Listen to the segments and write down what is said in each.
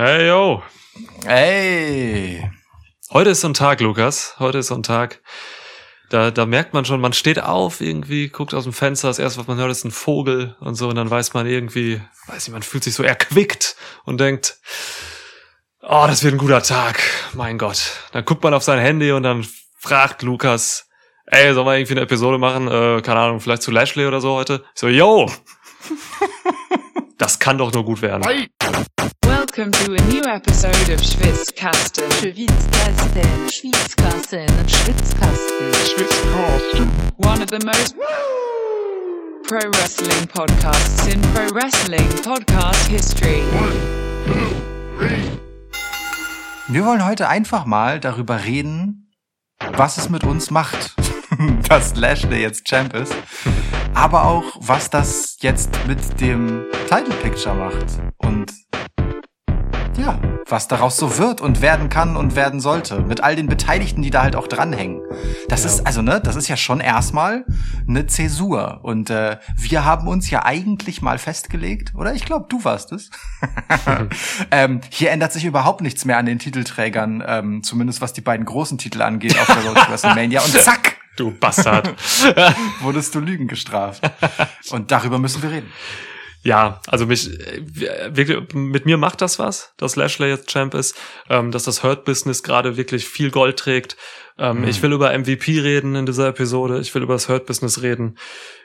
Hey, yo. Hey. Heute ist so ein Tag, Lukas. Heute ist so ein Tag. Da, da merkt man schon, man steht auf irgendwie, guckt aus dem Fenster, das erste, was man hört, ist ein Vogel und so, und dann weiß man irgendwie, weiß nicht, man fühlt sich so erquickt und denkt, oh, das wird ein guter Tag, mein Gott. Dann guckt man auf sein Handy und dann fragt Lukas, ey, sollen wir irgendwie eine Episode machen, äh, keine Ahnung, vielleicht zu Lashley oder so heute? Ich so, yo! das kann doch nur gut werden. Welcome to a new episode of Schwitzkasten. Schwitzkasten, Schwitzkasten, Schwitzkasten, Schwitzkasten. One of the most pro wrestling podcasts in pro wrestling podcast history. Wir wollen heute einfach mal darüber reden, was es mit uns macht, dass Lashley jetzt Champ ist, aber auch was das jetzt mit dem Title Picture macht und ja, was daraus so wird und werden kann und werden sollte. Mit all den Beteiligten, die da halt auch dranhängen. Das Ja. ist, also, ne, das ist ja schon erstmal eine Zäsur. Und äh, wir haben uns ja eigentlich mal festgelegt, oder? Ich glaube, du warst es. ähm, hier ändert sich überhaupt nichts mehr an den Titelträgern, ähm, zumindest was die beiden großen Titel angeht auf der Road to WrestleMania. Und zack, Du Bastard. wurdest du Lügen gestraft. Und darüber müssen wir reden. Ja, also mich äh, wirklich mit mir macht das was, dass Lashley jetzt Champ ist, ähm, dass das Hurt Business gerade wirklich viel Gold trägt. Ähm, Ich will über MVP reden in dieser Episode. Ich will über das Hurt Business reden.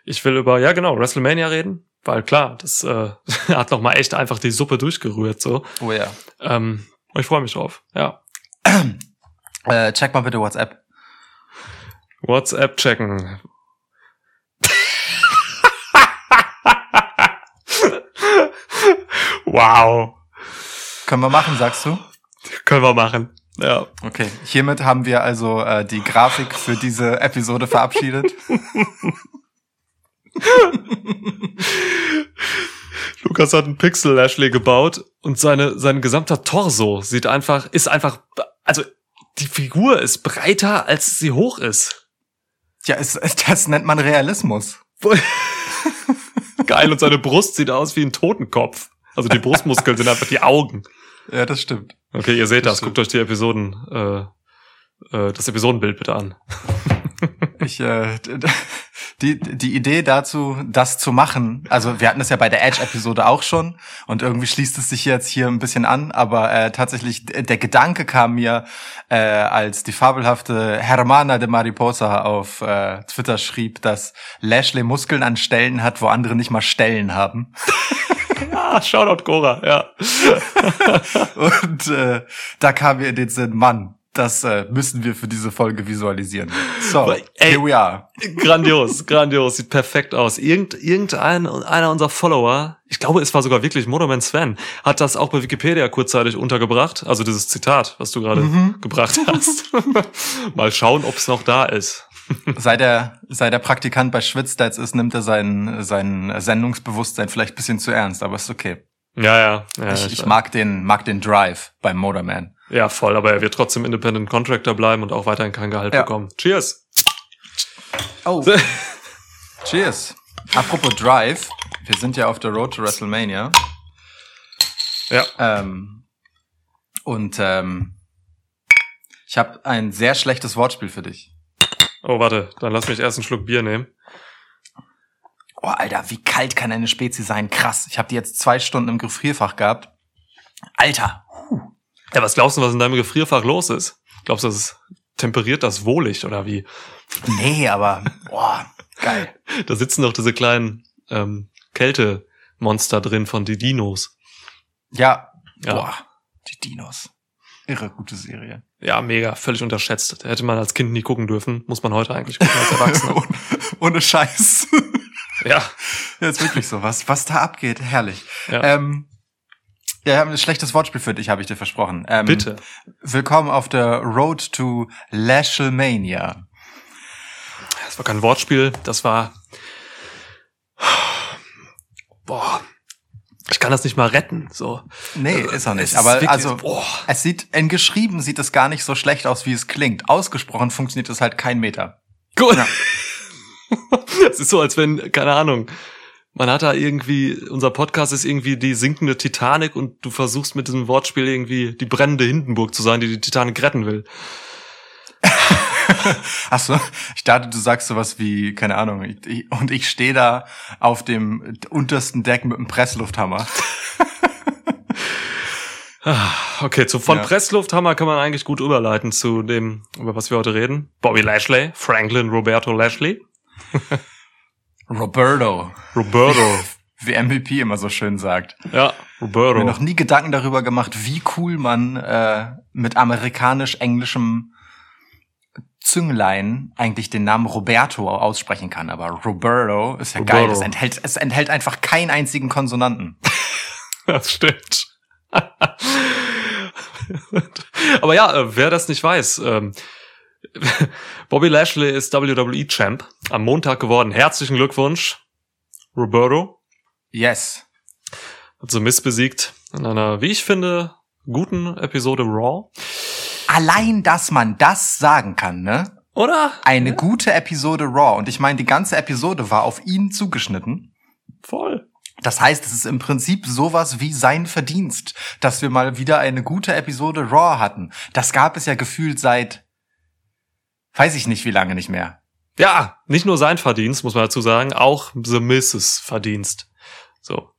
Ich will über ja genau WrestleMania reden, weil klar, das äh, hat noch mal echt einfach die Suppe durchgerührt so. Oh ja. Ähm, und ich freue mich drauf. Ja, Äh, check mal bitte WhatsApp. WhatsApp checken. Wow, Können wir machen, sagst du? können wir machen. Ja. Okay, hiermit haben wir also äh, die Grafik für diese Episode verabschiedet. Lukas hat einen Pixel Lashley gebaut und seine, sein gesamter Torso sieht einfach, ist einfach, also die Figur ist breiter, als sie hoch ist. Ja, es, das nennt man Realismus. Geil, und seine Brust sieht aus wie ein Totenkopf. Also die Brustmuskeln sind einfach die Augen. Ja, das stimmt. Okay, ihr seht das, Das guckt euch die Episoden, äh, äh, das Episodenbild bitte an. Ich, äh, die, die Idee dazu, das zu machen, also wir hatten das ja bei der Edge-Episode auch schon und irgendwie schließt es sich jetzt hier ein bisschen an, aber äh, tatsächlich der Gedanke kam mir, äh, als die fabelhafte Hermana de Mariposa auf äh, Twitter schrieb, dass Lashley Muskeln an Stellen hat, wo andere nicht mal Stellen haben. Shoutout Cora, ja. Und äh, da kam mir in den Sinn, Mann, das äh, müssen wir für diese Folge visualisieren. So, ey, here we are. Grandios, grandios, sieht perfekt aus. Irgend, irgendein, einer unserer Follower, ich glaube, es war sogar wirklich Motorman Sven, hat das auch bei Wikipedia kurzzeitig untergebracht. Also dieses Zitat, was du gerade Mhm. gebracht hast. Mal schauen, ob es noch da ist. Seit er, seit er Praktikant bei Schwitzdatz ist, nimmt er sein, sein Sendungsbewusstsein vielleicht ein bisschen zu ernst, aber ist okay. Ja, ja. ja ich, ich mag den, mag den Drive beim Motorman. ja, voll, aber er wird trotzdem Independent Contractor bleiben und auch weiterhin kein Gehalt Ja. bekommen. Cheers! Oh. Cheers. Apropos Drive, wir sind ja auf der Road to WrestleMania. Ja. Ähm, und ähm, ich habe ein sehr schlechtes Wortspiel für dich. Oh, warte, dann lass mich erst einen Schluck Bier nehmen. Oh, Alter, wie kalt kann eine Spezie sein? Krass. Ich habe die jetzt zwei Stunden im Gefrierfach gehabt. Alter. Ja, was glaubst du, was in deinem Gefrierfach los ist? Glaubst du, das temperiert das wohlig oder wie? Nee, aber boah, geil. Da sitzen doch diese kleinen ähm, Kältemonster drin von die Dinos. Ja, Ja. boah, die Dinos. Irre gute Serie. Ja, mega, völlig unterschätzt. Hätte man als Kind nie gucken dürfen, muss man heute eigentlich gucken als Erwachsener. ohne, ohne Scheiß. ja, ja, ist wirklich so. Was, was da abgeht, herrlich. Ja. Ähm, ja, wir haben ein schlechtes Wortspiel für dich, habe ich dir versprochen. Ähm, bitte. Willkommen auf der Road to Lashelmania. Das war kein Wortspiel, das war. Boah. Ich kann das nicht mal retten. So. Nee, ist auch Es nicht. ist Aber wirklich- also, boah. es sieht, in geschrieben sieht es gar nicht so schlecht aus, wie es klingt. Ausgesprochen funktioniert es halt kein Meter. Gut. Ja. Es ist so, als wenn, keine Ahnung, man hat da irgendwie, unser Podcast ist irgendwie die sinkende Titanic und du versuchst mit diesem Wortspiel irgendwie die brennende Hindenburg zu sein, die die Titanic retten will. Ach so, ich dachte, du sagst sowas wie, keine Ahnung, ich, ich, und ich stehe da auf dem untersten Deck mit einem Presslufthammer. Okay, zu von Ja. Presslufthammer kann man eigentlich gut überleiten zu dem, über was wir heute reden. Bobby Lashley, Franklin Roberto Lashley, Roberto, Roberto. wie MVP immer so schön sagt. ja, Mir Roberto. noch nie Gedanken darüber gemacht, wie cool man äh, mit amerikanisch-englischem Zünglein eigentlich den Namen Roberto aussprechen kann. Aber Roberto ist ja geil. Roberto. Es enthält, es enthält einfach keinen einzigen Konsonanten. Das stimmt. Aber ja, äh, wer das nicht weiß, ähm, Bobby Lashley ist WWE Champ am Montag geworden. Herzlichen Glückwunsch, Roberto. Yes. Hat The Miz besiegt in einer, wie ich finde, guten Episode Raw. Allein, dass man das sagen kann, ne? Oder? Eine gute Episode Raw. Und ich meine, die ganze Episode war auf ihn zugeschnitten. Voll. Das heißt, es ist im Prinzip sowas wie sein Verdienst, dass wir mal wieder eine gute Episode Raw hatten. Das gab es ja gefühlt seit, weiß ich nicht wie lange nicht mehr. Ja, nicht nur sein Verdienst, muss man dazu sagen, auch The Mrs. Verdienst. So.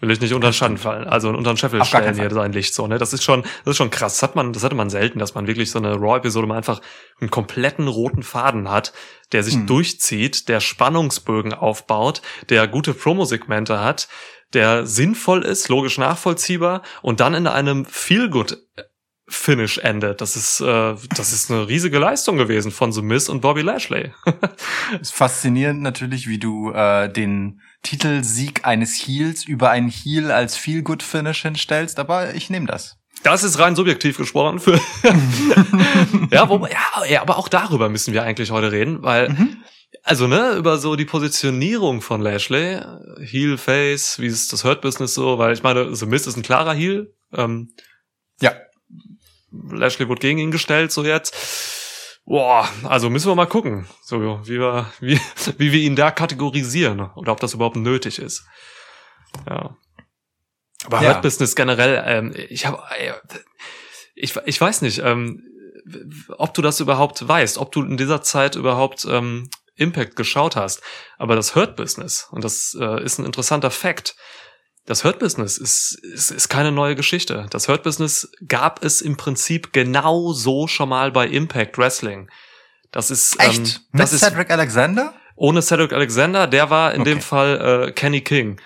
Will ich nicht unter den Schatten fallen, also unter den Scheffel stellen hier sein Licht so, ne? Das ist schon, das ist schon krass. Das hat man, das hatte man selten, dass man wirklich so eine Raw-Episode mal einfach einen kompletten roten Faden hat, der sich Hm. durchzieht, der Spannungsbögen aufbaut, der gute Promosegmente hat, der sinnvoll ist, logisch nachvollziehbar und dann in einem Feel-Good Finish endet. Das ist, äh, das ist eine riesige Leistung gewesen von The Miz und Bobby Lashley. ist faszinierend natürlich, wie du äh, den Titelsieg eines Heels über einen Heel als Feel-Good-Finish hinstellst, aber ich nehme das. Das ist rein subjektiv gesprochen. Für ja, wobei, ja, ja, aber auch darüber müssen wir eigentlich heute reden, weil, Mhm. also, ne, über so die Positionierung von Lashley, Heel, Face, wie ist das Hurt Business so, weil ich meine, The Miz ist ein klarer Heel, ähm, Ja. Lashley wurde gegen ihn gestellt, so jetzt. Boah, also müssen wir mal gucken, so wie wir, wie, wie wir ihn da kategorisieren oder ob das überhaupt nötig ist. Ja. Aber Ja. Hurt Business generell, ähm, ich habe, ich, ich weiß nicht, ähm, ob du das überhaupt weißt, ob du in dieser Zeit überhaupt ähm, Impact geschaut hast. Aber das Hurt Business, und das äh, ist ein interessanter Fact, das Hurt Business ist, ist, ist keine neue Geschichte. Das Hurt Business gab es im Prinzip genau so schon mal bei Impact Wrestling. Das ist, Echt? ähm, Mit das ist Cedric Alexander? ohne Cedric Alexander, der war in Okay. dem Fall äh, Kenny King.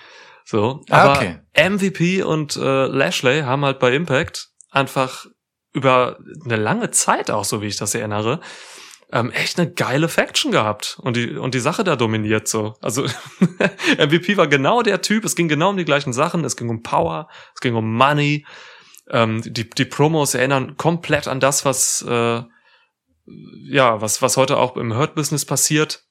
So, Ah, aber okay. MVP und äh, Lashley haben halt bei Impact einfach über eine lange Zeit auch, so wie ich das erinnere, ähm, echt eine geile Faction gehabt und die und die Sache da dominiert so. Also MVP war genau der Typ. Es ging genau um die gleichen Sachen. Es ging um Power, es ging um Money. Ähm, die die Promos erinnern komplett an das, was äh, ja was was heute auch im Hurt Business passiert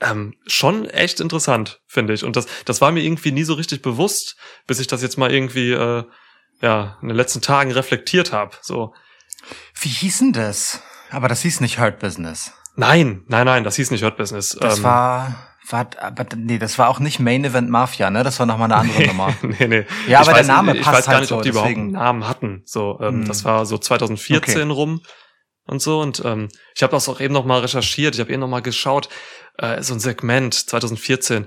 ähm, schon echt interessant, finde ich. Und das, das war mir irgendwie nie so richtig bewusst, bis ich das jetzt mal irgendwie äh, ja in den letzten Tagen reflektiert habe. So, Wie hieß denn das? Aber das hieß nicht Hurt Business. nein, nein, nein, das hieß nicht Hurt Business. Das Ähm, war, war, aber nee, das war auch nicht Main Event Mafia, ne? Das war nochmal eine andere Nummer. nee, nee. Ja, Ich aber der weiß- Name Ich passt weiß gar halt nicht, so, ob die überhaupt deswegen. einen Namen hatten. So, ähm, Hm. das war so 2014 rum und so. Und ähm, ich habe das auch eben noch mal recherchiert. Ich habe eben noch mal geschaut. Äh, so ein Segment 2014.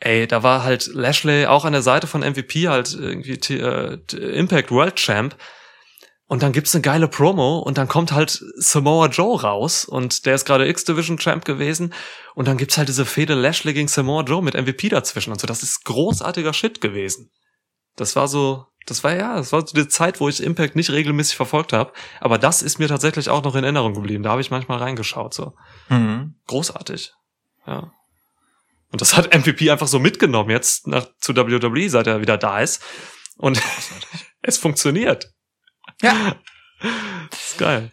Ey, da war halt Lashley auch an der Seite von MVP halt irgendwie äh, Impact World Champ. Und dann gibt's eine geile Promo und dann kommt halt Samoa Joe raus und der ist gerade X-Division Champ gewesen und dann gibt's halt diese Fehde Lashley gegen Samoa Joe mit MVP dazwischen und so. Das ist großartiger Shit gewesen. Das war so, das war ja, das war so die Zeit, wo ich Impact nicht regelmäßig verfolgt habe, aber das ist mir tatsächlich auch noch in Erinnerung geblieben. Da habe ich manchmal reingeschaut so. Mhm. Großartig. Ja. Und das hat MVP einfach so mitgenommen jetzt nach, zu WWE, seit er wieder da ist. Und es funktioniert. Ja. Das ist geil.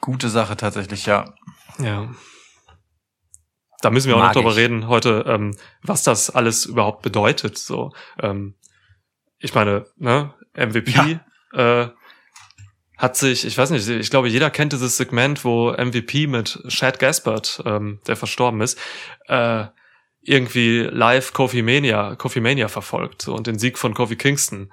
Gute Sache tatsächlich, ja. Ja. Da müssen wir auch Mag noch drüber ich. reden heute, ähm, was das alles überhaupt bedeutet. So, ähm, ich meine, ne, MVP äh, hat sich, ich weiß nicht, ich glaube, jeder kennt dieses Segment, wo MVP mit Chad Gaspard, ähm, der verstorben ist, äh, irgendwie live Kofi Mania, Kofi Mania verfolgt so, und den Sieg von Kofi Kingston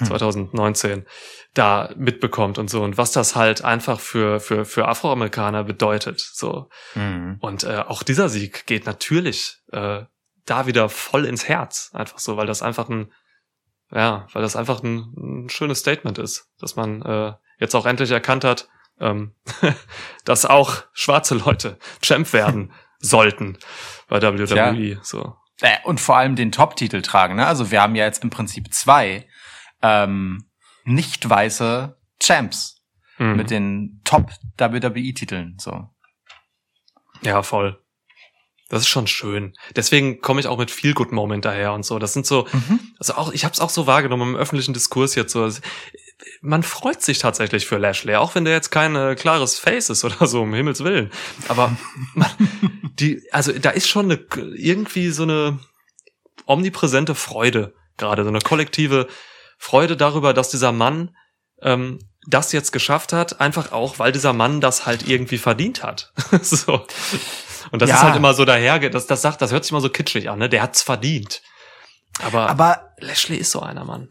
Hm. 2019 da mitbekommt und so und was das halt einfach für für für Afroamerikaner bedeutet so Mhm. und äh, auch dieser Sieg geht natürlich äh, da wieder voll ins Herz einfach so weil das einfach ein ja weil das einfach ein, ein schönes Statement ist dass man äh, jetzt auch endlich erkannt hat ähm, dass auch schwarze Leute Champ werden sollten bei WWE so Äh, und vor allem den Top-Titel tragen. Ne? Also wir haben ja jetzt im Prinzip zwei ähm, nicht weiße Champs Mhm. mit den Top-WWE-Titeln. So. Ja, voll. Das ist schon schön. Deswegen komme ich auch mit Feel Good Moment daher und so. Das sind so, also auch, ich habe es auch so wahrgenommen im öffentlichen Diskurs jetzt so. Man freut sich tatsächlich für Lashley, auch wenn der jetzt kein äh, klares Face ist oder so, um Himmels Willen. Aber man, die, also da ist schon eine, irgendwie so eine omnipräsente Freude gerade, so eine kollektive Freude darüber, dass dieser Mann ähm, das jetzt geschafft hat, einfach auch, weil dieser Mann das halt irgendwie verdient hat. so. Und das Ja. ist halt immer so daher, das, das sagt, das hört sich immer so kitschig an, ne? Der hat's verdient. Aber, Aber Lashley ist so einer, Mann.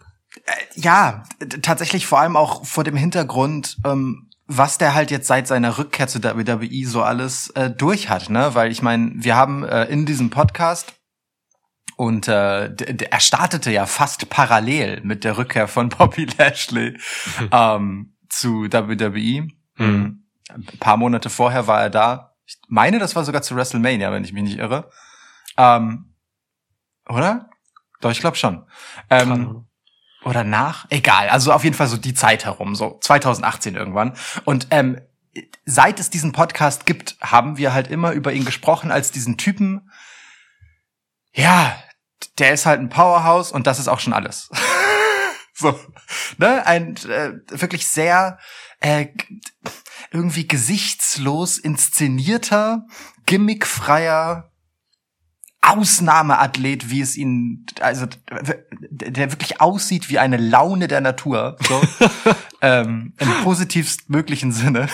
ja, t- tatsächlich vor allem auch vor dem Hintergrund, ähm, was der halt jetzt seit seiner Rückkehr zu WWE so alles äh, durch hat, ne? Weil ich meine, wir haben äh, in diesem Podcast und äh, er startete ja fast parallel mit der Rückkehr von Bobby Lashley ähm, zu WWE. Mhm. Ein paar Monate vorher war er da. Ich meine, das war sogar zu WrestleMania, wenn ich mich nicht irre. Ähm, oder? Doch, ich glaube schon. Ähm, oder nach? Egal, also auf jeden Fall so die Zeit herum, so 2018 irgendwann. Und ähm, seit es diesen Podcast gibt, haben wir halt immer über ihn gesprochen als diesen Typen. Ja, der ist halt ein Powerhouse und das ist auch schon alles. so, ne, ein äh, wirklich sehr äh, irgendwie gesichtslos inszenierter, gimmickfreier Ausnahmeathlet, wie es ihn, also der wirklich aussieht wie eine Laune der Natur, so, ähm, im positivst möglichen Sinne,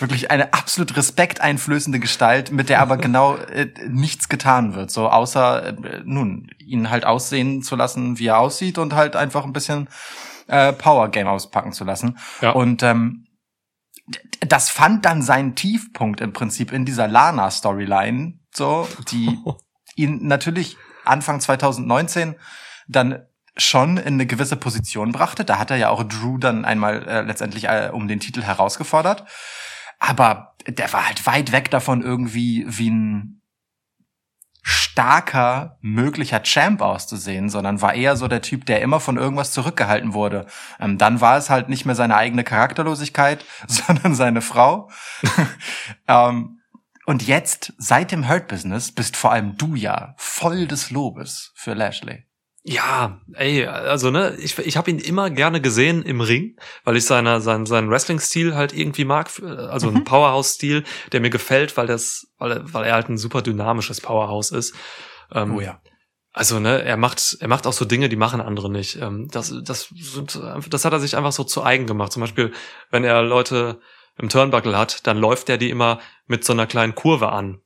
wirklich eine absolut respekteinflößende Gestalt, mit der aber genau äh, nichts getan wird, so außer äh, nun ihn halt aussehen zu lassen, wie er aussieht und halt einfach ein bisschen äh, Power Game auspacken zu lassen. Ja. Und ähm, das fand dann seinen Tiefpunkt im Prinzip in dieser Lana Storyline, so die ihn natürlich Anfang 2019 dann schon in eine gewisse Position brachte. Da hat er ja auch Drew dann einmal äh, letztendlich äh, um den Titel herausgefordert. Aber der war halt weit weg davon, irgendwie wie ein starker möglicher Champ auszusehen, sondern war eher so der Typ, der immer von irgendwas zurückgehalten wurde. Ähm, dann war es halt nicht mehr seine eigene Charakterlosigkeit, sondern seine Frau. ähm, und jetzt, seit dem Hurt Business, bist vor allem du ja voll des Lobes für Lashley. Ja, ey, also ne, ich, ich habe ihn immer gerne gesehen im Ring, weil ich seiner, seinen, seinen Wrestling-Stil halt irgendwie mag, also Mhm. ein Powerhouse-Stil, der mir gefällt, weil das, weil er, weil er halt ein super dynamisches Powerhouse ist. Ähm, Oh ja. Also ne, er macht, er macht auch so Dinge, die machen andere nicht. Ähm, das, das das hat er sich einfach so zu eigen gemacht. Zum Beispiel, wenn er Leute im Turnbuckle hat, dann läuft er die immer mit so einer kleinen Kurve an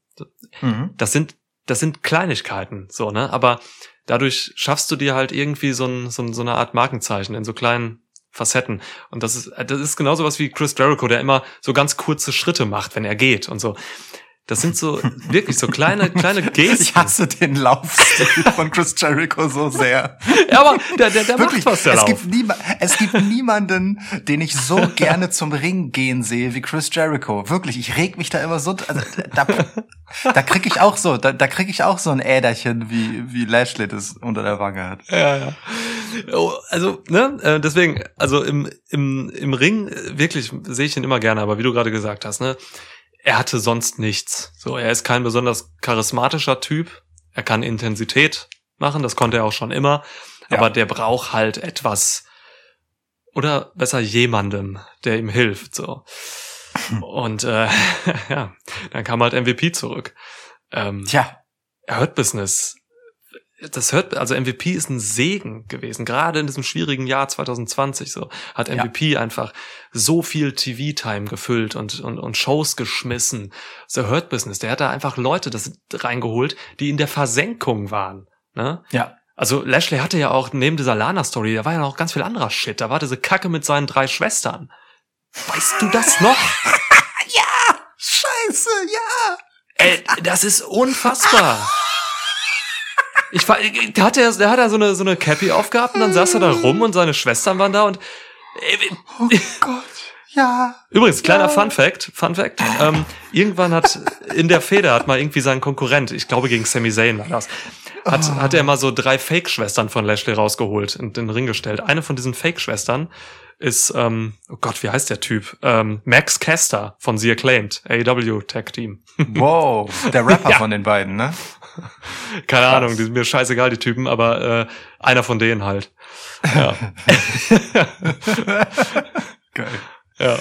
Mhm. das sind, das sind Kleinigkeiten, so, ne? Aber dadurch schaffst du dir halt irgendwie so, ein, so, so eine Art Markenzeichen in so kleinen Facetten. Und das ist, das ist genauso was wie Chris Jericho, der immer so ganz kurze Schritte macht, wenn er geht und so. Das sind so wirklich so kleine, kleine Gesten. Ich hasse den Laufstil von Chris Jericho so sehr. Ja, aber der, der, der Wirklich, macht was, der es Lauf. gibt, niema es gibt niemanden, den ich so gerne zum Ring gehen sehe wie Chris Jericho. Wirklich, ich reg mich da immer so, also, da, da krieg ich auch so, da, da krieg ich auch so ein Äderchen, wie, wie Lashley das unter der Wange hat. Ja, ja. Oh, also, ne, äh, deswegen, also im, im, im Ring, äh, wirklich, sehe ich ihn immer gerne, aber wie du gerade gesagt hast, ne, er hatte sonst nichts. So, er ist kein besonders charismatischer Typ. Er kann Intensität machen, das konnte er auch schon immer. Ja. Aber der braucht halt etwas, oder besser jemandem, der ihm hilft, so. Und, äh, ja, dann kam halt MVP zurück. Ähm, Tja, Hurt Business das hört, also MVP ist ein Segen gewesen, gerade in diesem schwierigen Jahr 2020 so, hat Ja. MVP einfach so viel TV-Time gefüllt und, und, und Shows geschmissen. The Hurt Business, der hat da einfach Leute das reingeholt, die in der Versenkung waren, ne? Ja. Also Lashley hatte ja auch neben dieser Lana-Story, da war ja noch ganz viel anderer Shit. Da war diese Kacke mit seinen drei Schwestern. Weißt du das noch? Scheiße, ja. Ey, das ist unfassbar. Ich war, da hat er, da hat er so eine, so eine Cappy aufgehabt und dann saß er da rum und seine Schwestern waren da und, Ey, Oh Gott. Ja. Übrigens, kleiner Ja. Fun Fact, Fun Fact, ähm, irgendwann hat in der Feder hat mal irgendwie sein Konkurrent, ich glaube gegen Sami Zayn war das, hat, Oh. hat er mal so drei Fake-Schwestern von Lashley rausgeholt und in den Ring gestellt. Eine von diesen Fake-Schwestern ist, ähm, oh Gott, wie heißt der Typ? Ähm, Max Caster von The Acclaimed, AEW Tag Team. Wow. Der Rapper Ja. von den beiden, ne? Keine Krass. Ahnung, die sind mir scheißegal, die Typen, aber äh, einer von denen halt. Ja. Geil. ja.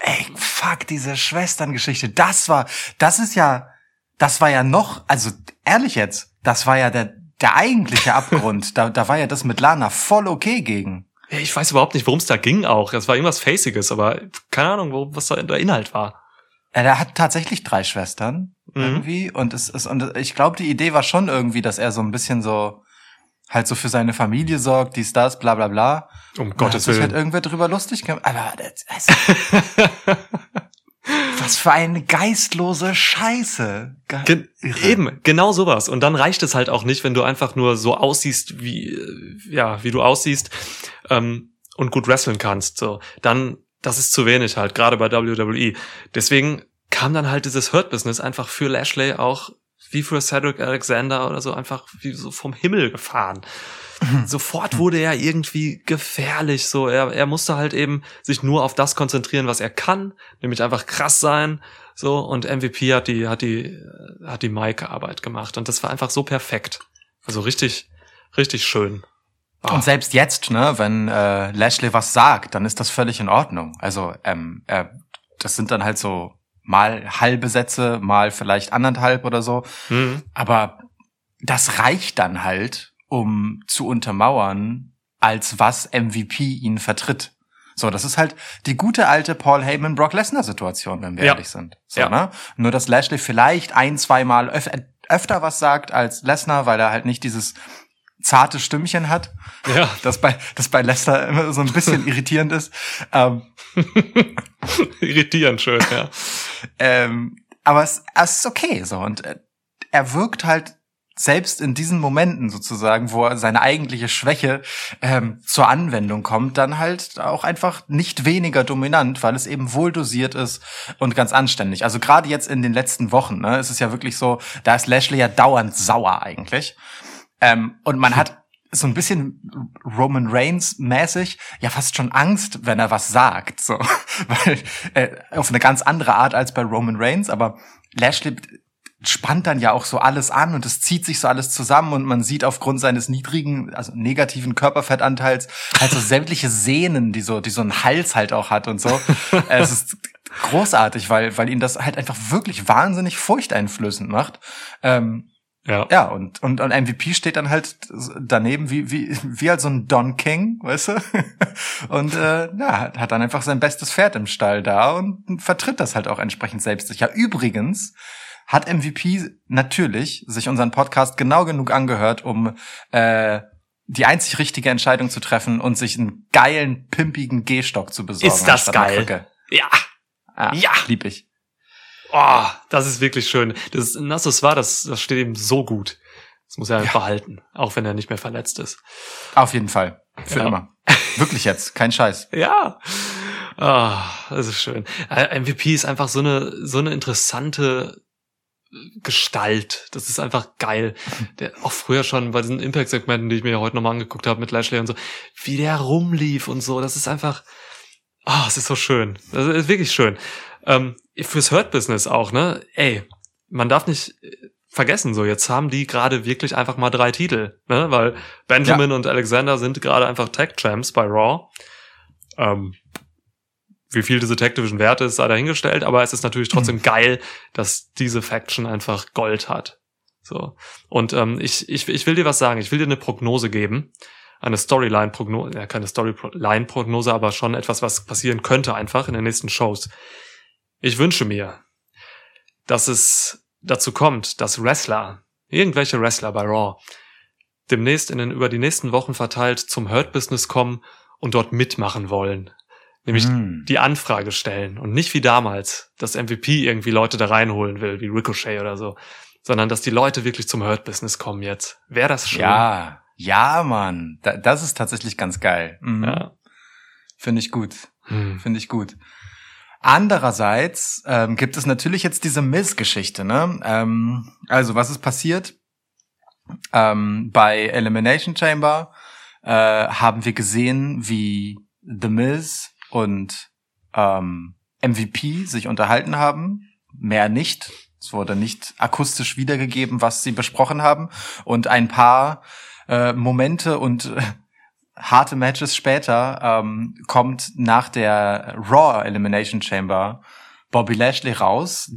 Ey, fuck, diese Schwesterngeschichte. Das war, das ist ja, das war ja noch, also ehrlich jetzt, das war ja der, der eigentliche Abgrund. da, da war ja das mit Lana voll okay gegen. Ich weiß überhaupt nicht, worum es da ging auch. Es war irgendwas Faciges, aber keine Ahnung, wo, was da der Inhalt war. Er hat tatsächlich drei Schwestern Mhm. irgendwie und es ist und ich glaube die Idee war schon irgendwie, dass er so ein bisschen so halt so für seine Familie sorgt, dies das, bla bla bla. Um Und Gottes sich halt Willen. irgendwer drüber lustig gemacht. Aber das, das, was für eine geistlose Scheiße. Ge Irre. eben, genau sowas. Und dann reicht es halt auch nicht, wenn du einfach nur so aussiehst, wie, äh, ja, wie du aussiehst, ähm, und gut wresteln kannst. So, dann, das ist zu wenig halt, gerade bei WWE. Deswegen kam dann halt dieses Hurt-Business einfach für Lashley auch wie für Cedric Alexander oder so einfach wie so vom Himmel gefahren. Sofort wurde er irgendwie gefährlich. So, er, er musste halt eben sich nur auf das konzentrieren, was er kann, nämlich einfach krass sein. So, und MVP hat die, hat die, äh, hat die Mike-Arbeit gemacht. Und das war einfach so perfekt. Also richtig, richtig schön. Ah. Und selbst jetzt, ne, wenn äh, Lashley was sagt, dann ist das völlig in Ordnung. Also ähm, äh, das sind dann halt so mal halbe Sätze, mal vielleicht anderthalb oder so. Mhm. Aber das reicht dann halt, um zu untermauern, als was MVP ihn vertritt. So, das ist halt die gute alte Paul Heyman Brock Lesnar Situation, wenn wir Ja. ehrlich sind. So, Ja. ne? Nur dass Lashley vielleicht ein, zweimal öf öfter was sagt als Lesnar, weil er halt nicht dieses zarte Stimmchen hat, Ja. das bei das bei Lesnar immer so ein bisschen irritierend ist. Ähm, Irritierend schön, ja. Ähm, aber es, es ist okay so und äh, er wirkt halt selbst in diesen Momenten sozusagen, wo seine eigentliche Schwäche ähm, zur Anwendung kommt, dann halt auch einfach nicht weniger dominant, weil es eben wohl dosiert ist und ganz anständig. Also gerade jetzt in den letzten Wochen, ne, ist es ja wirklich so, da ist Lashley ja dauernd sauer eigentlich. Ähm, und man hat so ein bisschen Roman Reigns mäßig ja fast schon Angst, wenn er was sagt, so, weil äh, auf eine ganz andere Art als bei Roman Reigns, aber Lashley spannt dann ja auch so alles an und es zieht sich so alles zusammen und man sieht aufgrund seines niedrigen, also negativen Körperfettanteils halt so sämtliche Sehnen, die so, die so einen Hals halt auch hat und so. Es ist großartig, weil, weil ihn das halt einfach wirklich wahnsinnig furchteinflößend macht. Ähm, Ja. ja, und, und, und MVP steht dann halt daneben wie, wie, wie halt so ein Don King, weißt du? Und äh, ja, hat- hat dann einfach sein bestes Pferd im Stall da und vertritt das halt auch entsprechend selbstsicher. Übrigens hat MVP natürlich sich unseren Podcast genau genug angehört, um äh, die einzig richtige Entscheidung zu treffen und sich einen geilen, pimpigen Gehstock zu besorgen. Ist das geil? Ja. Ah, Ja. Lieb ich. Oh, das ist wirklich schön. Das Nassus war, das, das steht ihm so gut. Das muss er einfach behalten, auch wenn er nicht mehr verletzt ist. Auf jeden Fall. Für Ja. immer. Wirklich jetzt. Kein Scheiß. Ja. Ah, das ist schön. Äh, MVP ist einfach so eine, so eine interessante Gestalt. Das ist einfach geil. Der, auch früher schon bei diesen Impact-Segmenten, die ich mir ja heute nochmal angeguckt habe mit Lashley und so, wie der rumlief und so. Das ist einfach, ah, es ist so schön. Das ist wirklich schön. Ähm, fürs Hurt-Business auch, ne? Ey, man darf nicht äh, vergessen, so jetzt haben die gerade wirklich einfach mal drei Titel, ne? Weil Benjamin und Alexander sind gerade einfach Tag Champs bei Raw. Ähm, wie viel diese Tag Division wert ist, sei dahingestellt, aber es ist natürlich trotzdem geil, dass diese Faction einfach Gold hat. So. Und ähm, ich, ich, ich will dir was sagen, ich will dir eine Prognose geben. Eine Storyline-Prognose, ja, keine Storyline-Prognose, aber schon etwas, was passieren könnte einfach in den nächsten Shows. Ich wünsche mir, dass es dazu kommt, dass Wrestler, irgendwelche Wrestler bei Raw, demnächst in den, über die nächsten Wochen verteilt zum Hurt-Business kommen und dort mitmachen wollen. Nämlich Hm. die Anfrage stellen und nicht wie damals, dass MVP irgendwie Leute da reinholen will, wie Ricochet oder so, sondern dass die Leute wirklich zum Hurt-Business kommen jetzt. Wäre das schön? Ja, ja, Mann. Da, das ist tatsächlich ganz geil. Mhm. ja. Finde ich gut. Hm. Finde ich gut. Andererseits ähm, gibt es natürlich jetzt diese Miss-Geschichte. Ne? Ähm, also was ist passiert? Ähm, bei Elimination Chamber äh, haben wir gesehen, wie The Miz und ähm, MVP sich unterhalten haben. Mehr nicht. Es wurde nicht akustisch wiedergegeben, was sie besprochen haben. Und ein paar äh, Momente und äh, harte Matches später ähm, kommt nach der Raw Elimination Chamber Bobby Lashley raus,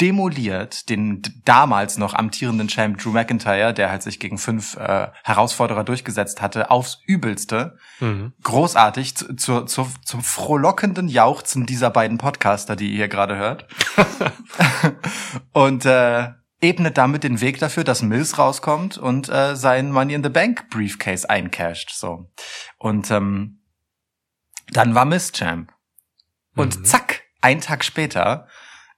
demoliert den damals noch amtierenden Champ Drew McIntyre, der halt sich gegen fünf äh, Herausforderer durchgesetzt hatte, aufs Übelste. Mhm. Großartig zu, zu, zu, zum frohlockenden Jauchzen dieser beiden Podcaster, die ihr hier gerade hört. und äh, ebnet damit den Weg dafür, dass Mills rauskommt und äh, sein Money in the Bank Briefcase eincasht. So. Und ähm, dann war Miss Champ. Und Mhm. zack, ein Tag später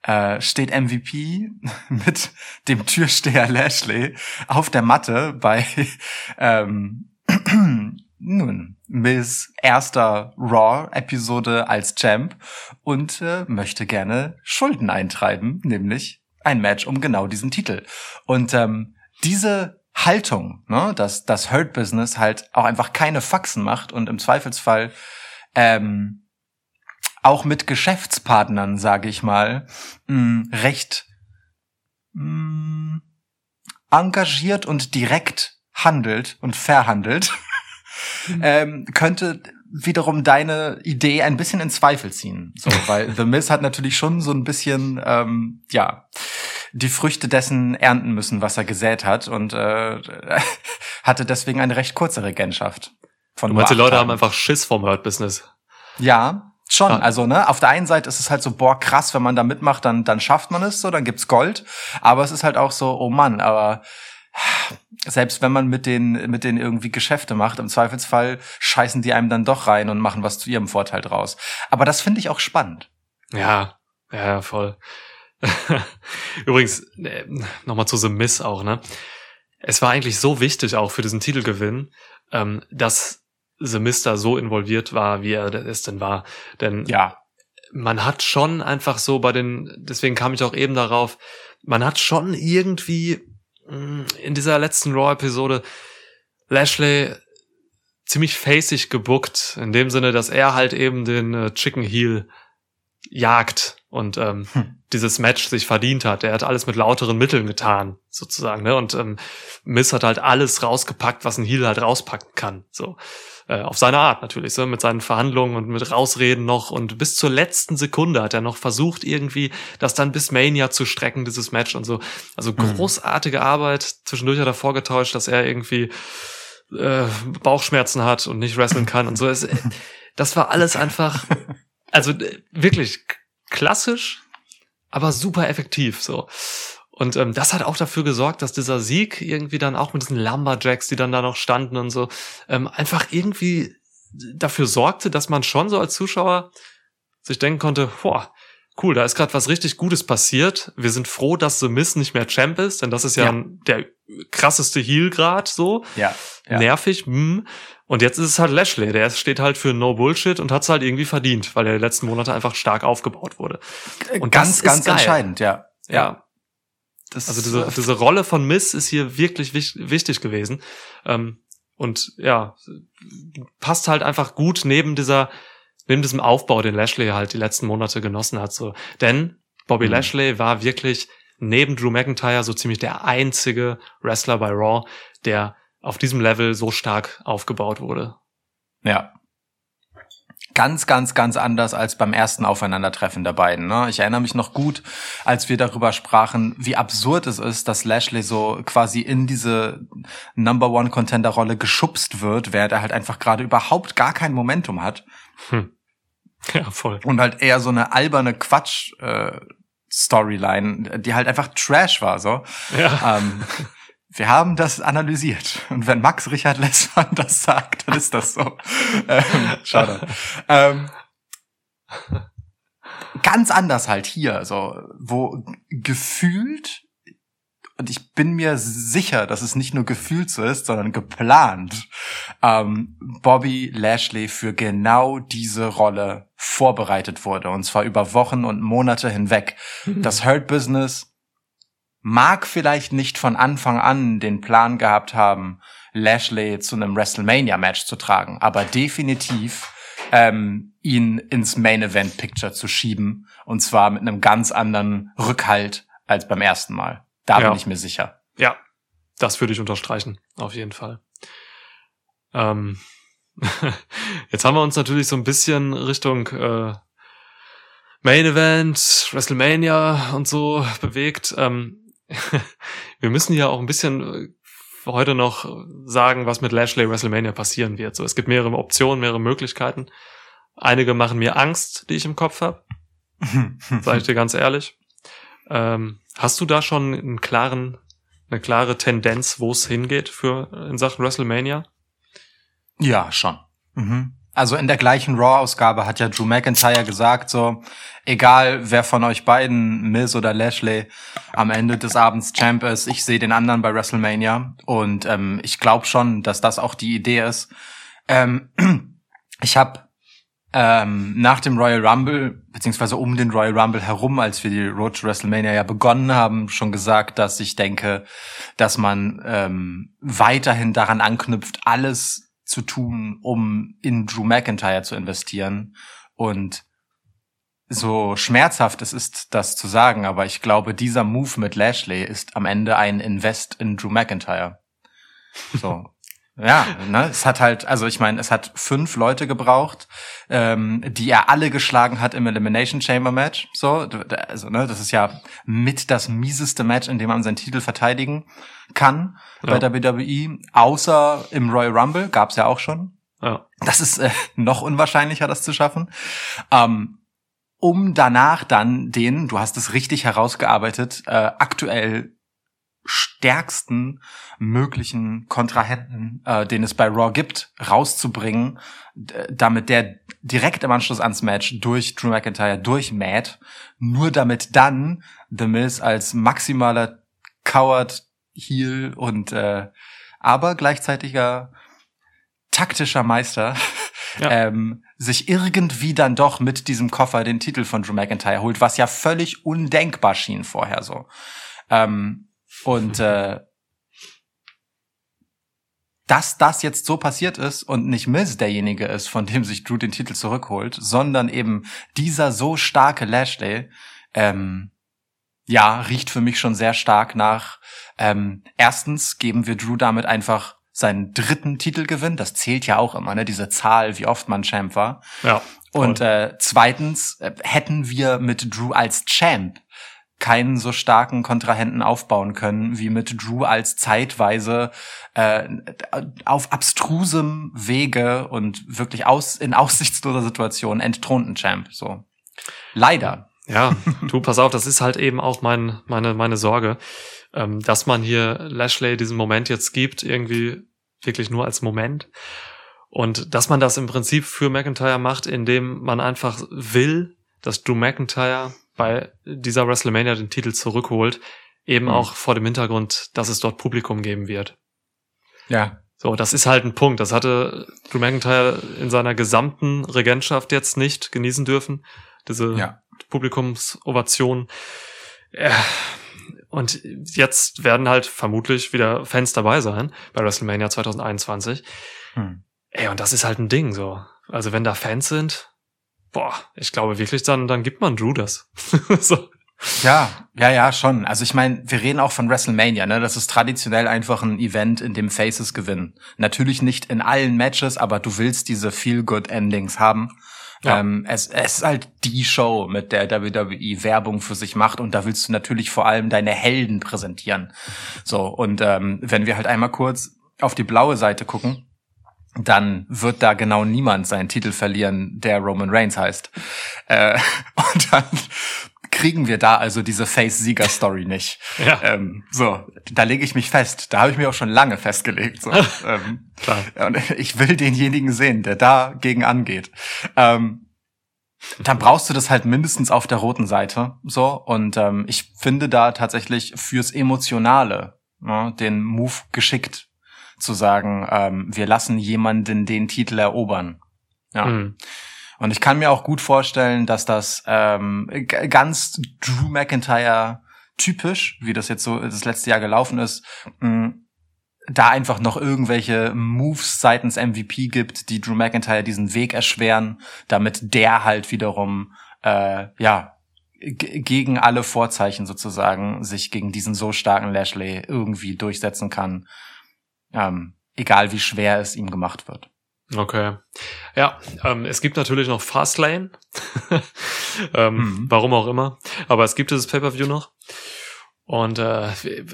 äh, steht MVP mit dem Türsteher Lashley auf der Matte bei ähm, nun Miss erster Raw-Episode als Champ und äh, möchte gerne Schulden eintreiben, nämlich ein Match um genau diesen Titel. Und ähm, diese Haltung, ne, dass das Hurt Business halt auch einfach keine Faxen macht und im Zweifelsfall ähm, auch mit Geschäftspartnern, sage ich mal, mh, recht mh, engagiert und direkt handelt und verhandelt, ähm, könnte wiederum deine Idee ein bisschen in Zweifel ziehen. So, weil The Miz hat natürlich schon so ein bisschen, ähm, ja, die Früchte dessen ernten müssen, was er gesät hat und äh, hatte deswegen eine recht kurze Regentschaft. Von Du meinst, die Leute haben einfach Schiss vom Hurt-Business. Ja, schon. Also, ne, auf der einen Seite ist es halt so, boah, krass, wenn man da mitmacht, dann, dann schafft man es so, dann gibt's Gold. Aber es ist halt auch so, oh Mann, aber selbst wenn man mit denen, mit denen irgendwie Geschäfte macht, im Zweifelsfall scheißen die einem dann doch rein und machen was zu ihrem Vorteil draus. Aber das finde ich auch spannend. Ja, ja, voll. Übrigens, äh, nochmal zu The Miss auch, ne? Es war eigentlich so wichtig auch für diesen Titelgewinn, ähm, dass The da so involviert war, wie er es denn war. Denn Ja. man hat schon einfach so bei den, deswegen kam ich auch eben darauf, man hat schon irgendwie mh, in dieser letzten Raw-Episode Lashley ziemlich facig gebuckt, in dem Sinne, dass er halt eben den äh, Chicken Heel jagt und ähm, Hm. dieses Match sich verdient hat. Er hat alles mit lauteren Mitteln getan, sozusagen. Ne? Und ähm, Miss hat halt alles rausgepackt, was ein Heel halt rauspacken kann. So äh, auf seine Art natürlich, so mit seinen Verhandlungen und mit Rausreden noch. Und bis zur letzten Sekunde hat er noch versucht, irgendwie das dann bis Mania zu strecken, dieses Match und so. Also Mhm. großartige Arbeit. Zwischendurch hat er vorgetäuscht, dass er irgendwie äh, Bauchschmerzen hat und nicht wrestlen kann und so. Es, das war alles einfach, also äh, wirklich klassisch, aber super effektiv so. Und ähm, das hat auch dafür gesorgt, dass dieser Sieg irgendwie dann auch mit diesen Lumberjacks, die dann da noch standen und so, ähm, einfach irgendwie dafür sorgte, dass man schon so als Zuschauer sich denken konnte, boah, cool, da ist gerade was richtig Gutes passiert. Wir sind froh, dass The Miz nicht mehr Champ ist, denn das ist ja, Ja. der krasseste Heel grad so. Ja. ja. Nervig, hm. Und jetzt ist es halt Lashley, der steht halt für No Bullshit und hat es halt irgendwie verdient, weil er die letzten Monate einfach stark aufgebaut wurde. Und ganz, ganz geil. entscheidend, ja. Ja. Das Also diese, diese Rolle von Miss ist hier wirklich wich wichtig gewesen. Ähm, und ja, passt halt einfach gut neben dieser, neben diesem Aufbau, den Lashley halt die letzten Monate genossen hat. So. Denn Bobby Mhm. Lashley war wirklich neben Drew McIntyre so ziemlich der einzige Wrestler bei Raw, der auf diesem Level so stark aufgebaut wurde. Ja. Ganz, ganz, ganz anders als beim ersten Aufeinandertreffen der beiden. Ne? Ich erinnere mich noch gut, als wir darüber sprachen, wie absurd es ist, dass Lashley so quasi in diese Number One Contender Rolle geschubst wird, während er halt einfach gerade überhaupt gar kein Momentum hat. Hm. Ja, voll. Und halt eher so eine alberne Quatsch äh, Storyline, die halt einfach Trash war so. Ja. Ähm, wir haben das analysiert. Und wenn Max Richard Lessmann das sagt, dann ist das so. ähm, schade. Ähm, ganz anders halt hier, so, wo gefühlt, und ich bin mir sicher, dass es nicht nur gefühlt so ist, sondern geplant, ähm, Bobby Lashley für genau diese Rolle vorbereitet wurde. Und zwar über Wochen und Monate hinweg. Das Hurt Business mag vielleicht nicht von Anfang an den Plan gehabt haben, Lashley zu einem WrestleMania-Match zu tragen, aber definitiv ähm, ihn ins Main Event Picture zu schieben und zwar mit einem ganz anderen Rückhalt als beim ersten Mal. Da Ja. bin ich mir sicher. Ja, das würde ich unterstreichen, auf jeden Fall. Ähm, jetzt haben wir uns natürlich so ein bisschen Richtung äh, Main Event, WrestleMania und so bewegt. Ähm, wir müssen ja auch ein bisschen äh, heute noch sagen, was mit Lashley WrestleMania passieren wird. So, es gibt mehrere Optionen, mehrere Möglichkeiten. Einige machen mir Angst, die ich im Kopf habe, sage ich dir ganz ehrlich. Ähm, hast du da schon einen klaren, eine klare Tendenz, wo es hingeht für in Sachen WrestleMania? Ja, schon. Mhm. Also in der gleichen Raw-Ausgabe hat ja Drew McIntyre gesagt, so, egal wer von euch beiden, Miz oder Lashley, am Ende des Abends Champ ist, ich sehe den anderen bei WrestleMania. Und ähm, ich glaube schon, dass das auch die Idee ist. Ähm, ich habe ähm, nach dem Royal Rumble, beziehungsweise um den Royal Rumble herum, als wir die Road to WrestleMania ja begonnen haben, schon gesagt, dass ich denke, dass man ähm, weiterhin daran anknüpft, alles zu tun, um in Drew McIntyre zu investieren. Und so schmerzhaft es ist, das zu sagen, aber ich glaube, dieser Move mit Lashley ist am Ende ein Invest in Drew McIntyre. So. Ja, ne, es hat halt, also ich meine, es hat fünf Leute gebraucht, ähm, die er alle geschlagen hat im Elimination Chamber Match. So, also ne, das ist ja mit das mieseste Match, in dem man seinen Titel verteidigen kann Ja. bei WWE, außer im Royal Rumble gab's ja auch schon. Ja. Das ist äh, noch unwahrscheinlicher, das zu schaffen. Ähm, um danach dann den, du hast es richtig herausgearbeitet, äh, aktuell stärksten möglichen Kontrahenten, äh, den es bei Raw gibt, rauszubringen, damit der direkt im Anschluss ans Match durch Drew McIntyre durchmäht, nur damit dann The Miz als maximaler Coward, Heel und äh, aber gleichzeitiger taktischer Meister Ja. ähm, sich irgendwie dann doch mit diesem Koffer den Titel von Drew McIntyre holt, was ja völlig undenkbar schien vorher so. Ähm, und äh, dass das jetzt so passiert ist und nicht Miz derjenige ist, von dem sich Drew den Titel zurückholt, sondern eben dieser so starke Lashley, ähm, ja, riecht für mich schon sehr stark nach. Ähm, erstens geben wir Drew damit einfach seinen dritten Titelgewinn. Das zählt ja auch immer, ne? Diese Zahl, wie oft man Champ war. Ja. Und äh, zweitens äh, hätten wir mit Drew als Champ keinen so starken Kontrahenten aufbauen können, wie mit Drew als zeitweise äh, auf abstrusem Wege und wirklich aus in aussichtsloser Situation entthronten Champ. So leider. Ja, du, pass auf, das ist halt eben auch mein, meine, meine Sorge, ähm, dass man hier Lashley diesen Moment jetzt gibt, irgendwie wirklich nur als Moment. Und dass man das im Prinzip für McIntyre macht, indem man einfach will, dass Drew McIntyre bei dieser WrestleMania den Titel zurückholt, eben Mhm. auch vor dem Hintergrund, dass es dort Publikum geben wird. Ja. So, das ist halt ein Punkt. Das hatte Drew McIntyre in seiner gesamten Regentschaft jetzt nicht genießen dürfen. Diese Ja. Publikumsovation. Ja. Und jetzt werden halt vermutlich wieder Fans dabei sein bei WrestleMania 2021. Hm. Ey, und das ist halt ein Ding so. Also wenn da Fans sind, boah, ich glaube wirklich, dann, dann gibt man Drew das. so. Ja, ja, ja, schon. Also ich meine, wir reden auch von WrestleMania, ne? Das ist traditionell einfach ein Event, in dem Faces gewinnen. Natürlich nicht in allen Matches, aber du willst diese Feel-Good-Endings haben. Ja. Ähm, es, es ist halt die Show, mit der WWE Werbung für sich macht und da willst du natürlich vor allem deine Helden präsentieren. So, und ähm, wenn wir halt einmal kurz auf die blaue Seite gucken, dann wird da genau niemand seinen Titel verlieren, der Roman Reigns heißt. Äh, und dann kriegen wir da also diese Face-Sieger-Story nicht. Ja. Ähm, so, da lege ich mich fest. Da habe ich mich auch schon lange festgelegt. So. ähm, Klar. und ich will denjenigen sehen, der da gegen angeht. Ähm, dann brauchst du das halt mindestens auf der roten Seite. So. Und ähm, ich finde da tatsächlich fürs Emotionale ne, den Move geschickt zu sagen, ähm, wir lassen jemanden den Titel erobern. Ja. Mhm. Und ich kann mir auch gut vorstellen, dass das ähm, ganz Drew McIntyre typisch, wie das jetzt so das letzte Jahr gelaufen ist, mh, da einfach noch irgendwelche Moves seitens MVP gibt, die Drew McIntyre diesen Weg erschweren, damit der halt wiederum äh, ja gegen alle Vorzeichen sozusagen sich gegen diesen so starken Lashley irgendwie durchsetzen kann, ähm, egal wie schwer es ihm gemacht wird. Okay. Ja, ähm, es gibt natürlich noch Fastlane. ähm, Mhm. Warum auch immer. Aber es gibt dieses Pay-Per-View noch. Und äh,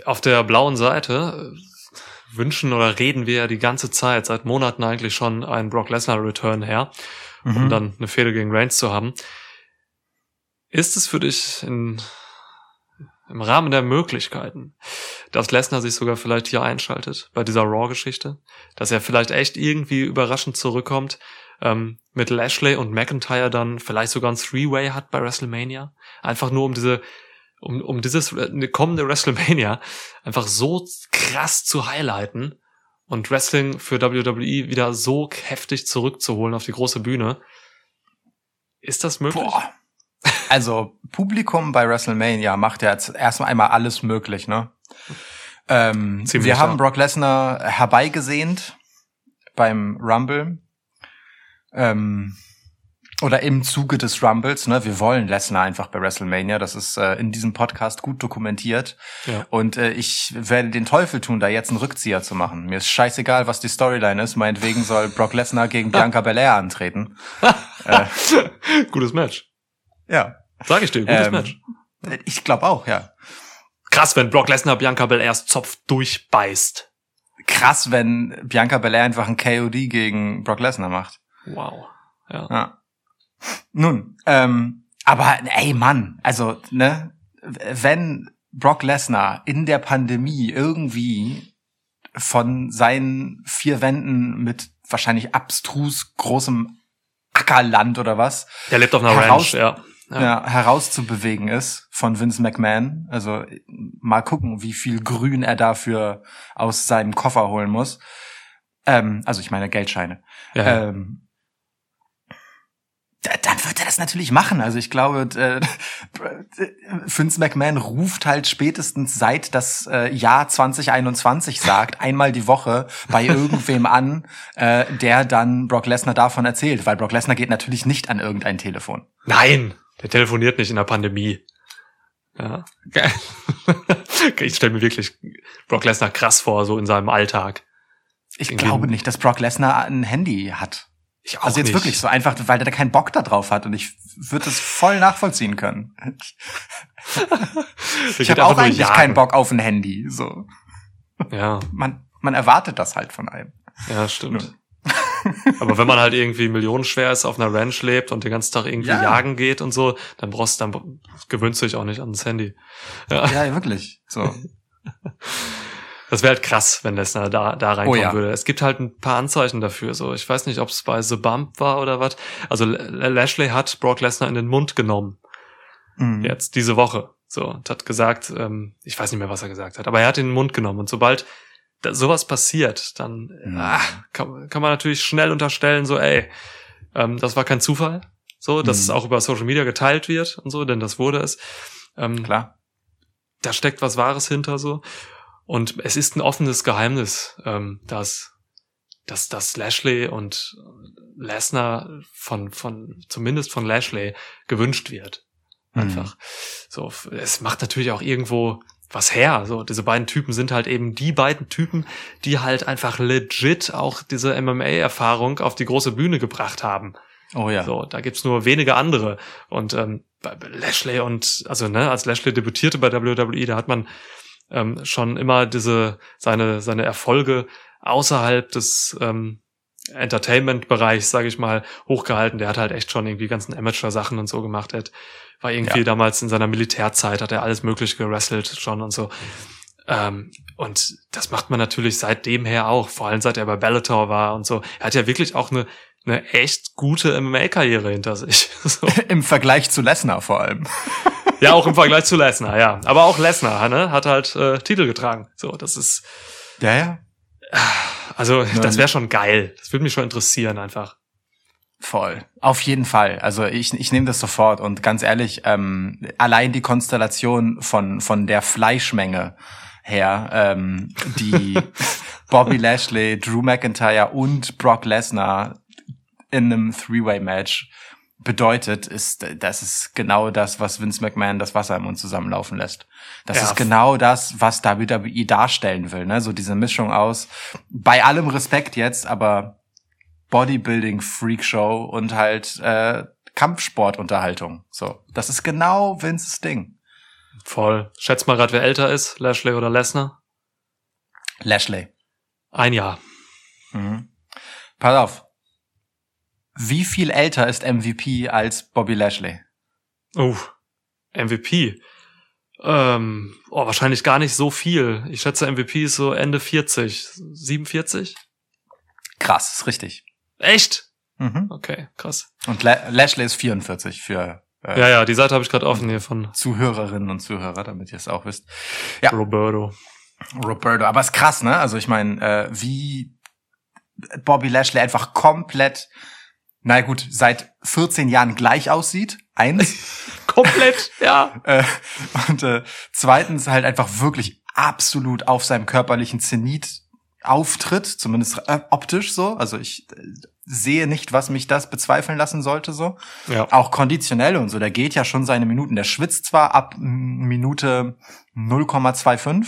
auf der blauen Seite äh, wünschen oder reden wir ja die ganze Zeit, seit Monaten eigentlich schon, einen Brock Lesnar Return her, um Mhm. dann eine Fehde gegen Reigns zu haben. Ist es für dich in, im Rahmen der Möglichkeiten, dass Lesnar sich sogar vielleicht hier einschaltet bei dieser Raw-Geschichte? Dass er vielleicht echt irgendwie überraschend zurückkommt, ähm, mit Lashley und McIntyre dann vielleicht sogar ein Three-Way hat bei WrestleMania? Einfach nur um diese, um, um dieses äh, kommende WrestleMania einfach so krass zu highlighten und Wrestling für WWE wieder so heftig zurückzuholen auf die große Bühne. Ist das möglich? Boah. Also Publikum bei WrestleMania macht ja jetzt erstmal einmal alles möglich, ne? Ähm, Ziemlich, wir haben ja. Brock Lesnar herbeigesehnt beim Rumble. Ähm, oder im Zuge des Rumbles, ne? Wir wollen Lesnar einfach bei WrestleMania. Das ist äh, in diesem Podcast gut dokumentiert. Ja. Und äh, ich werde den Teufel tun, da jetzt einen Rückzieher zu machen. Mir ist scheißegal, was die Storyline ist. Meinetwegen soll Brock Lesnar gegen Bianca Belair antreten. äh, Gutes Match. Ja. Sag ich dir, gutes Ähm, Match. Ich glaube auch, ja. Krass, wenn Brock Lesnar Bianca Belairs Zopf durchbeißt. Krass, wenn Bianca Belair einfach ein KOD gegen Brock Lesnar macht. Wow. Ja. Ja. Nun, ähm, aber ey Mann, also ne, wenn Brock Lesnar in der Pandemie irgendwie von seinen vier Wänden mit wahrscheinlich abstrus großem Ackerland oder was Der lebt auf einer Heraus- Ranch, ja. Ja. ja. herauszubewegen ist von Vince McMahon. Also mal gucken, wie viel Grün er dafür aus seinem Koffer holen muss. Ähm, also ich meine Geldscheine. Ja. Ähm, da- dann wird er das natürlich machen. Also ich glaube, äh, Vince McMahon ruft halt spätestens seit das äh, Jahr 2021 sagt, einmal die Woche bei irgendwem an, äh, der dann Brock Lesnar davon erzählt. Weil Brock Lesnar geht natürlich nicht an irgendein Telefon. Nein, der telefoniert nicht in der Pandemie. Ja. Ich stelle mir wirklich Brock Lesnar krass vor, so in seinem Alltag. Ich Irgendwie- glaube nicht, dass Brock Lesnar ein Handy hat. Ich auch Also jetzt nicht. wirklich so einfach, weil der da keinen Bock da drauf hat und ich würde es voll nachvollziehen können. Ich habe auch nur eigentlich jagen. keinen Bock auf ein Handy. So, Ja, man man erwartet das halt von einem. ja, stimmt. Aber wenn man halt irgendwie millionenschwer ist, auf einer Ranch lebt und den ganzen Tag irgendwie Ja. jagen geht und so, dann brauchst dann gewöhnst du dich auch nicht ans Handy. Ja. Ja, wirklich. So. Das wäre halt krass, wenn Lesnar da, da reinkommen Oh ja. würde. Es gibt halt ein paar Anzeichen dafür. So, ich weiß nicht, ob es bei The Bump war oder was. Also Lashley hat Brock Lesnar in den Mund genommen. Mhm. Jetzt, diese Woche. So, und hat gesagt, ähm, ich weiß nicht mehr, was er gesagt hat, aber er hat ihn in den Mund genommen. Und sobald da sowas passiert, dann Mhm. ah, kann, kann man natürlich schnell unterstellen, so, ey, ähm, das war kein Zufall. So, dass Mhm. es auch über Social Media geteilt wird und so, denn das wurde es. Ähm, Klar. da steckt was Wahres hinter so. Und es ist ein offenes Geheimnis, ähm, dass, dass, dass Lashley und Lesnar von, von, zumindest von Lashley gewünscht wird. Einfach. So, es macht natürlich auch irgendwo was her. So, diese beiden Typen sind halt eben die beiden Typen, die halt einfach legit auch diese MMA-Erfahrung auf die große Bühne gebracht haben. Oh ja. So, da gibt's nur wenige andere. Und ähm, Lashley und, also ne, als Lashley debütierte bei WWE, da hat man ähm, schon immer diese, seine, seine Erfolge außerhalb des ähm, Entertainment-Bereichs, sage ich mal, hochgehalten. Der hat halt echt schon irgendwie ganzen Amateur-Sachen und so gemacht. Er hat, war irgendwie Ja. damals in seiner Militärzeit, hat er alles Mögliche gewrestelt schon und so. Ähm, und das macht man natürlich seitdem her auch, vor allem seit er bei Bellator war und so. Er hat ja wirklich auch eine, eine echt gute MMA-Karriere hinter sich. So. Im Vergleich zu Lesnar vor allem. Ja, auch im Vergleich zu Lesnar, ja. Aber auch Lesnar ne, hat halt äh, Titel getragen. So, das ist, Ja, ja. also das wäre schon geil. Das würde mich schon interessieren einfach. Voll. Auf jeden Fall. Also ich, ich nehme das sofort und ganz ehrlich, ähm, allein die Konstellation von, von der Fleischmenge her, ähm, die Bobby Lashley, Drew McIntyre und Brock Lesnar in einem Three-Way-Match bedeutet, ist, das ist genau das, was Vince McMahon das Wasser im Mund zusammenlaufen lässt. Das Ja. ist genau das, was WWE darstellen will, ne? So diese Mischung aus, bei allem Respekt jetzt, aber Bodybuilding Freakshow und halt äh, Kampfsportunterhaltung. So, das ist genau Vinces Ding. Voll. Schätz mal grad, wer älter ist, Lashley oder Lesnar? Lashley. Ein Jahr. Mhm. Pass auf. Wie viel älter ist MVP als Bobby Lashley? Oh, MVP. Ähm, oh, wahrscheinlich gar nicht so viel. Ich schätze, MVP ist so Ende 40, 47? Krass, ist richtig. Echt? Mhm. Okay, krass. Und La Lashley ist 44 für äh, Ja, ja, die Seite habe ich gerade offen hier von Zuhörerinnen und Zuhörer, damit ihr es auch wisst. Ja. Roberto. Roberto. Aber ist krass, ne? Also ich meine, äh, wie Bobby Lashley einfach komplett, na gut, seit 14 Jahren gleich aussieht. Eins. Komplett, ja. äh, und äh, zweitens halt einfach wirklich absolut auf seinem körperlichen Zenit auftritt, zumindest äh, optisch so. Also ich äh, sehe nicht, was mich das bezweifeln lassen sollte so. Ja. Auch konditionell und so, der geht ja schon seine Minuten. Der schwitzt zwar ab Minute 0,25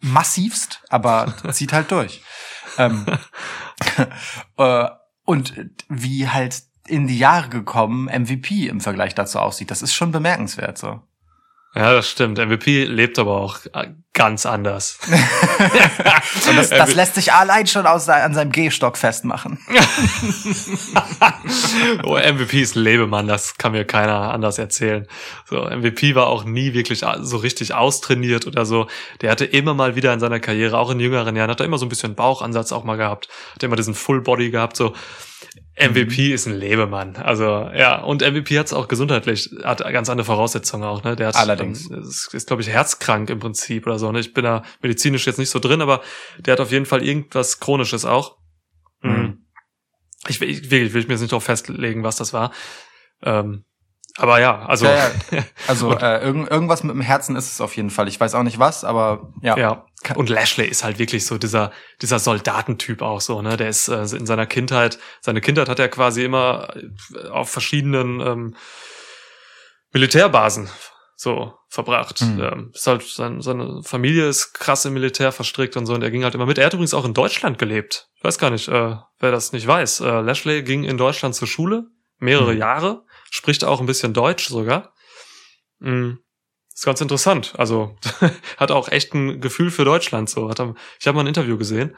massivst, aber zieht halt durch. ähm, äh, und wie halt in die Jahre gekommen MVP im Vergleich dazu aussieht, das ist schon bemerkenswert so. Ja, das stimmt. MVP lebt aber auch äh, ganz anders. Und das, das lässt sich allein schon aus, an seinem Gehstock festmachen. oh, MVP ist Lebemann, das kann mir keiner anders erzählen. So, MVP war auch nie wirklich so richtig austrainiert oder so. Der hatte immer mal wieder in seiner Karriere, auch in jüngeren Jahren, hat er immer so ein bisschen Bauchansatz auch mal gehabt, hat immer diesen Full Body gehabt, so. MVP ist ein Lebemann. Also, ja, und MVP hat es auch gesundheitlich, hat ganz andere Voraussetzungen auch, ne? Der hat, Allerdings. ähm, ist, ist glaube ich, herzkrank im Prinzip oder so, ne? Ich bin da medizinisch jetzt nicht so drin, aber der hat auf jeden Fall irgendwas Chronisches auch. Mhm. Ich, will- ich, wirklich, will ich mir jetzt nicht darauf festlegen, was das war. Ähm, aber ja, also Ja, ja. Also äh, irgend, irgendwas mit dem Herzen ist es auf jeden Fall. Ich weiß auch nicht was, aber ja. ja. Und Lashley ist halt wirklich so dieser dieser Soldatentyp auch so, ne? Der ist äh, in seiner Kindheit, seine Kindheit hat er quasi immer äh, auf verschiedenen ähm, Militärbasen so verbracht. Mhm. Ähm, ist halt sein, seine Familie ist krass im Militär verstrickt und so und er ging halt immer mit. Er hat übrigens auch in Deutschland gelebt. Ich weiß gar nicht, äh, wer das nicht weiß. Äh, Lashley ging in Deutschland zur Schule mehrere Mhm. Jahre, spricht auch ein bisschen Deutsch sogar. Mhm. Ist ganz interessant. Also hat auch echt ein Gefühl für Deutschland. So hat er, ich habe mal ein Interview gesehen.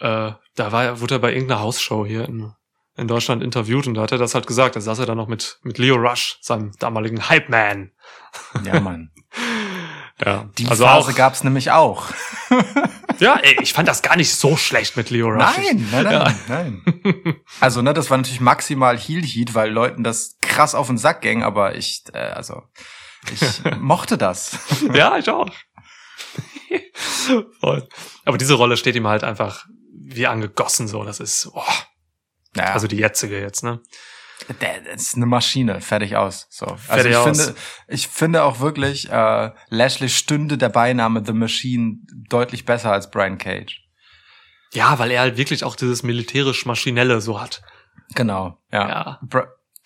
Äh, da war er, wurde er bei irgendeiner Hausshow hier in, in Deutschland interviewt und da hat er das halt gesagt. Da saß er dann noch mit mit Leo Rush, seinem damaligen Hype Man. Ja, Mann. Ja, Die also Phase auch. gab's nämlich auch. Ja, ey, ich fand das gar nicht so schlecht mit Leo Rush. Nein, nein, nein, nein. Also, ne, das war natürlich maximal Heel Heat, weil Leuten das krass auf den Sack ging, aber ich, äh, also, ich mochte das. ja, ich auch. Voll. Aber diese Rolle steht ihm halt einfach wie angegossen so. Das ist, oh, Ja, also die jetzige jetzt, ne? Der, ist eine Maschine, fertig aus. So. Also Fertig ich aus. finde, ich finde auch wirklich, äh, Lashley stünde der Beiname The Machine deutlich besser als Brian Cage. Ja, weil er halt wirklich auch dieses militärisch-maschinelle so hat. Genau, ja. Ja.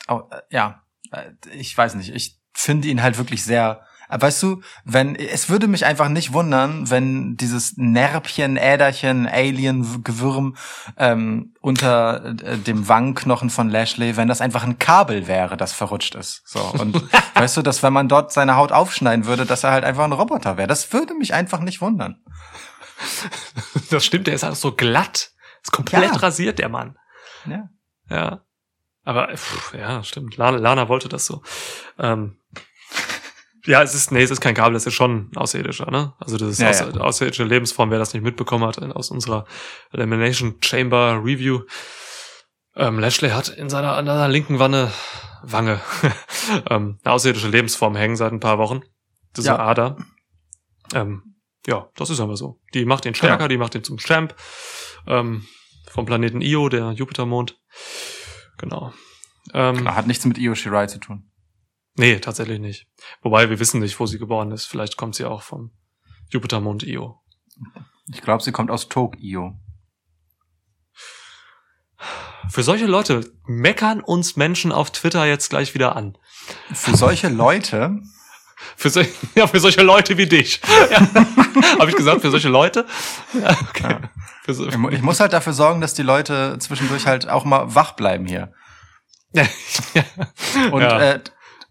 Oh, äh, ja, äh, ich weiß nicht, ich finde ihn halt wirklich sehr Weißt du, wenn es würde mich einfach nicht wundern, wenn dieses Nerpchen, Äderchen, Alien-Gewürm ähm, unter äh, dem Wangenknochen von Lashley, wenn das einfach ein Kabel wäre, das verrutscht ist. So und weißt du, dass wenn man dort seine Haut aufschneiden würde, dass er halt einfach ein Roboter wäre. Das würde mich einfach nicht wundern. Das stimmt, der ist auch so glatt. Ist komplett Ja. rasiert, der Mann. Ja. Ja. Aber pff, ja, stimmt. Lana, Lana wollte das so. Ähm, ja, es ist, nee, es ist kein Kabel, das ist schon außerirdischer, ne? Also das ist Ja, aus, ja. außerirdische Lebensform, wer das nicht mitbekommen hat, aus unserer Elimination Chamber Review. Ähm, Lashley hat in seiner, an seiner linken Wanne, Wange, ähm, eine außerirdische Lebensform hängen seit ein paar Wochen. Das ist Ja. eine Ader. Ähm, ja, das ist aber so. Die macht ihn stärker, Genau. die macht ihn zum Champ. Ähm, vom Planeten Io, der Jupitermond. Genau. Ähm, Hat nichts mit Io Shirai zu tun. Nee, tatsächlich nicht. Wobei wir wissen nicht, wo sie geboren ist. Vielleicht kommt sie auch vom Jupitermond Io. Ich glaube, sie kommt aus Tokio. Für solche Leute meckern uns Menschen auf Twitter jetzt gleich wieder an. Für solche Leute, Für, sol ja, für solche Leute wie dich. Ja. Habe ich gesagt, für solche Leute? Ja, okay. Ja. So, ich muss halt dafür sorgen, dass die Leute zwischendurch halt auch mal wach bleiben hier. ja. Und, Ja. äh,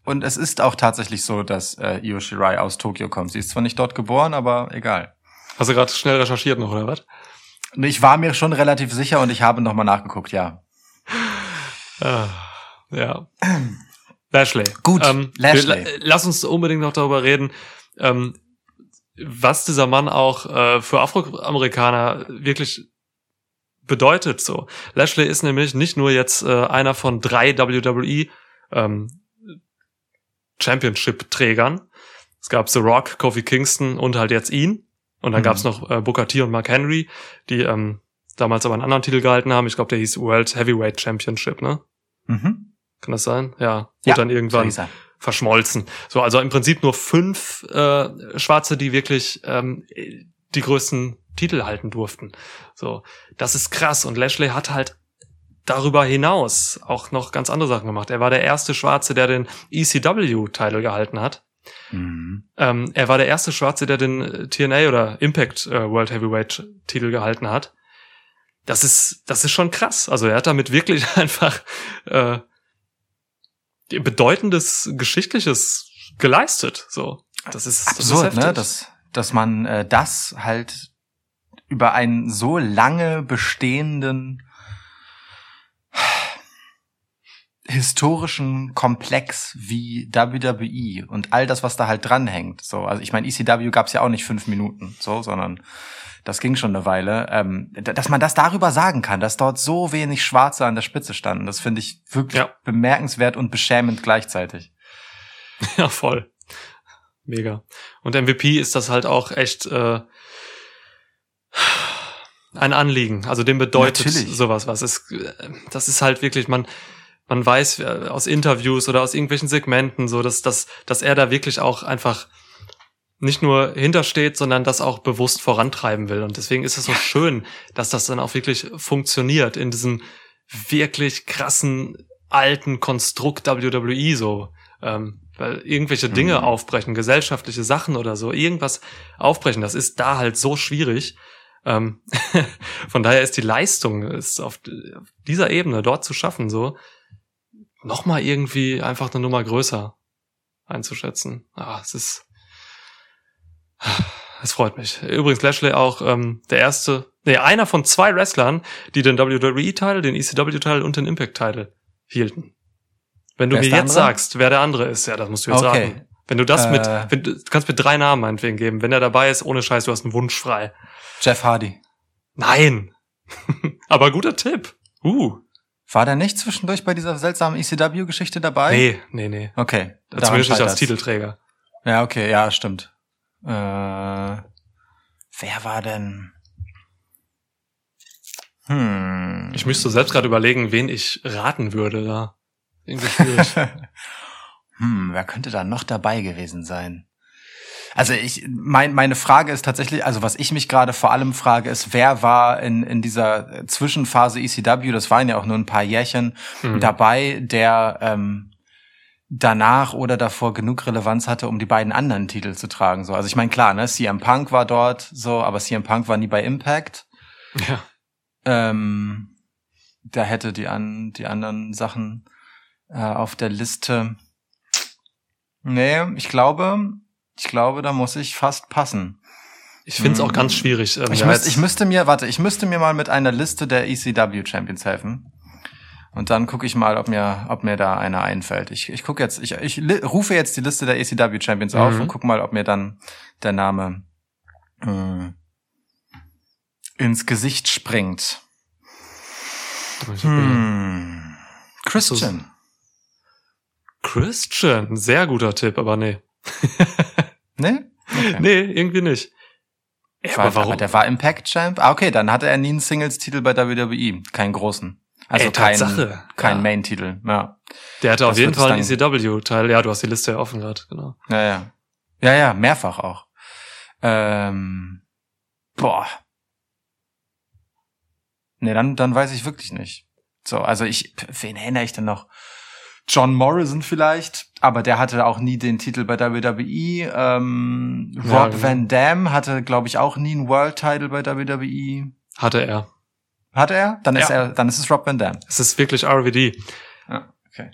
und es ist auch tatsächlich so, dass äh, Io Shirai aus Tokio kommt. Sie ist zwar nicht dort geboren, aber egal. Hast du gerade schnell recherchiert noch, oder was? Ich war mir schon relativ sicher und ich habe nochmal nachgeguckt, ja. Ah, ja. Lashley. Gut, ähm, Lashley. Lass uns unbedingt noch darüber reden, ähm, was dieser Mann auch äh, für Afroamerikaner wirklich bedeutet. So, Lashley ist nämlich nicht nur jetzt äh, einer von drei WWE ähm, Championship-Trägern. Es gab The Rock, Kofi Kingston und halt jetzt ihn. Und dann Mhm. gab's noch äh, Booker T und Mark Henry, die ähm, damals aber einen anderen Titel gehalten haben. Ich glaube, der hieß World Heavyweight Championship, ne? Mhm. Kann das sein? Ja. Wurde Ja, dann irgendwann er. verschmolzen. So, also im Prinzip nur fünf äh, Schwarze, die wirklich ähm, die größten Titel halten durften. So, das ist krass. Und Lashley hat halt darüber hinaus auch noch ganz andere Sachen gemacht. Er war der erste Schwarze, der den ECW-Titel gehalten hat. Mhm. Ähm, er war der erste Schwarze, der den äh, TNA oder Impact äh, World Heavyweight Titel gehalten hat. Das ist, das ist schon krass. Also er hat damit wirklich einfach äh, bedeutendes geschichtliches geleistet. So, das ist das ist Absurd, ne? Dass, dass man äh, das halt über einen so lange bestehenden historischen Komplex wie WWE und all das, was da halt dranhängt. So, also ich meine, ECW gab's ja auch nicht fünf Minuten, so, sondern das ging schon eine Weile. Ähm, dass man das darüber sagen kann, dass dort so wenig Schwarze an der Spitze standen, das finde ich wirklich Ja. bemerkenswert und beschämend gleichzeitig. Ja, voll. Mega. Und MVP ist das halt auch echt äh, ein Anliegen. Also dem bedeutet Natürlich. sowas was. Es, äh, das ist halt wirklich, man, man weiß äh, aus Interviews oder aus irgendwelchen Segmenten so, dass, dass, dass er da wirklich auch einfach nicht nur hintersteht, sondern das auch bewusst vorantreiben will. Und deswegen ist es so schön, dass das dann auch wirklich funktioniert in diesem wirklich krassen alten Konstrukt WWE so. Ähm, weil irgendwelche Dinge Mhm. aufbrechen, gesellschaftliche Sachen oder so, irgendwas aufbrechen, das ist da halt so schwierig. Ähm, von daher ist die Leistung, ist auf dieser Ebene dort zu schaffen, so nochmal irgendwie einfach eine Nummer größer einzuschätzen. Ah, es ist, es freut mich. Übrigens Lashley auch ähm, der erste, nee, einer von zwei Wrestlern, die den WWE-Teil, den ECW-Teil und den Impact-Teil hielten. Wenn du Wer mir jetzt andere? sagst, wer der andere ist, ja, das musst du jetzt Okay. raten. Wenn du das mit, Äh. wenn du, du kannst mir drei Namen meinetwegen geben. Wenn er dabei ist, ohne Scheiß, du hast einen Wunsch frei. Jeff Hardy. Nein. Aber guter Tipp. Uh. War der nicht zwischendurch bei dieser seltsamen ECW-Geschichte dabei? Nee, nee, nee. Okay. Zumindest nicht als scheitert's. Titelträger. Ja, okay, ja, stimmt. Äh, wer war denn? Hm. Ich müsste selbst gerade überlegen, wen ich raten würde da. Irgendwie schwierig. hm, wer könnte da noch dabei gewesen sein? Also ich, mein, meine Frage ist tatsächlich, also was ich mich gerade vor allem frage, ist, wer war in, in dieser Zwischenphase ECW, das waren ja auch nur ein paar Jährchen, Hm. dabei, der, ähm, danach oder davor genug Relevanz hatte, um die beiden anderen Titel zu tragen. So, also ich meine klar, ne, CM Punk war dort, so, aber CM Punk war nie bei Impact. Ja. Ähm, da hätte die an die anderen Sachen äh, auf der Liste. Nee, ich glaube, ich glaube, da muss ich fast passen. Ich finde es auch ganz schwierig. ähm, Ich, ja, müsst, ich müsste mir, warte, ich müsste mir mal mit einer Liste der ECW Champions helfen. Und dann gucke ich mal, ob mir, ob mir da einer einfällt. Ich, ich gucke jetzt, ich, ich rufe jetzt die Liste der ECW Champions auf Mhm. und guck mal, ob mir dann der Name äh, ins Gesicht springt. Hm. Christian. Christian, sehr guter Tipp, aber nee. Ne? Okay. Nee, irgendwie nicht. Ja, War, aber warum? aber der war Impact Champ. Ah, okay, dann hatte er nie einen Singles-Titel bei WWE. Keinen großen. Also Ey, kein, Tatsache. kein Ja. Main-Titel. Ja. Der hatte auf Das jeden wird es Fall einen ECW-Teil. Ja, du hast die Liste ja offen gerade, genau. Ja, ja. Ja, ja, mehrfach auch. Ähm, boah. Nee, dann, dann weiß ich wirklich nicht. So, also ich, wen erinnere ich denn noch? John Morrison vielleicht, aber der hatte auch nie den Titel bei WWE. Ähm, Rob Ja, genau. Van Dam hatte, glaube ich, auch nie einen World Title bei WWE. Hatte er. Hatte er? Dann ist Ja. er, dann ist es Rob Van Dam. Es ist wirklich RVD. Ja, okay.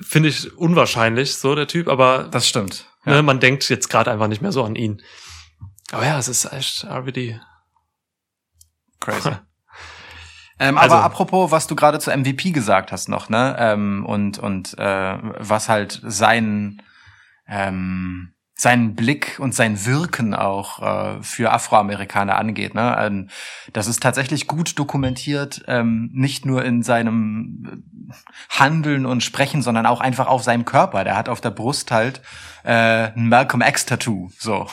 Finde ich unwahrscheinlich, so der Typ, aber Das stimmt. ne, man denkt jetzt gerade einfach nicht mehr so an ihn. Aber ja, es ist echt RVD. Crazy. Ähm, Also- aber apropos, was du gerade zu MVP gesagt hast noch, ne? Ähm, und und äh, was halt sein ähm, seinen Blick und sein Wirken auch äh, für Afroamerikaner angeht. Ne? Ähm, das ist tatsächlich gut dokumentiert, ähm, nicht nur in seinem äh, Handeln und Sprechen, sondern auch einfach auf seinem Körper. Der hat auf der Brust halt äh, ein Malcolm X-Tattoo. So.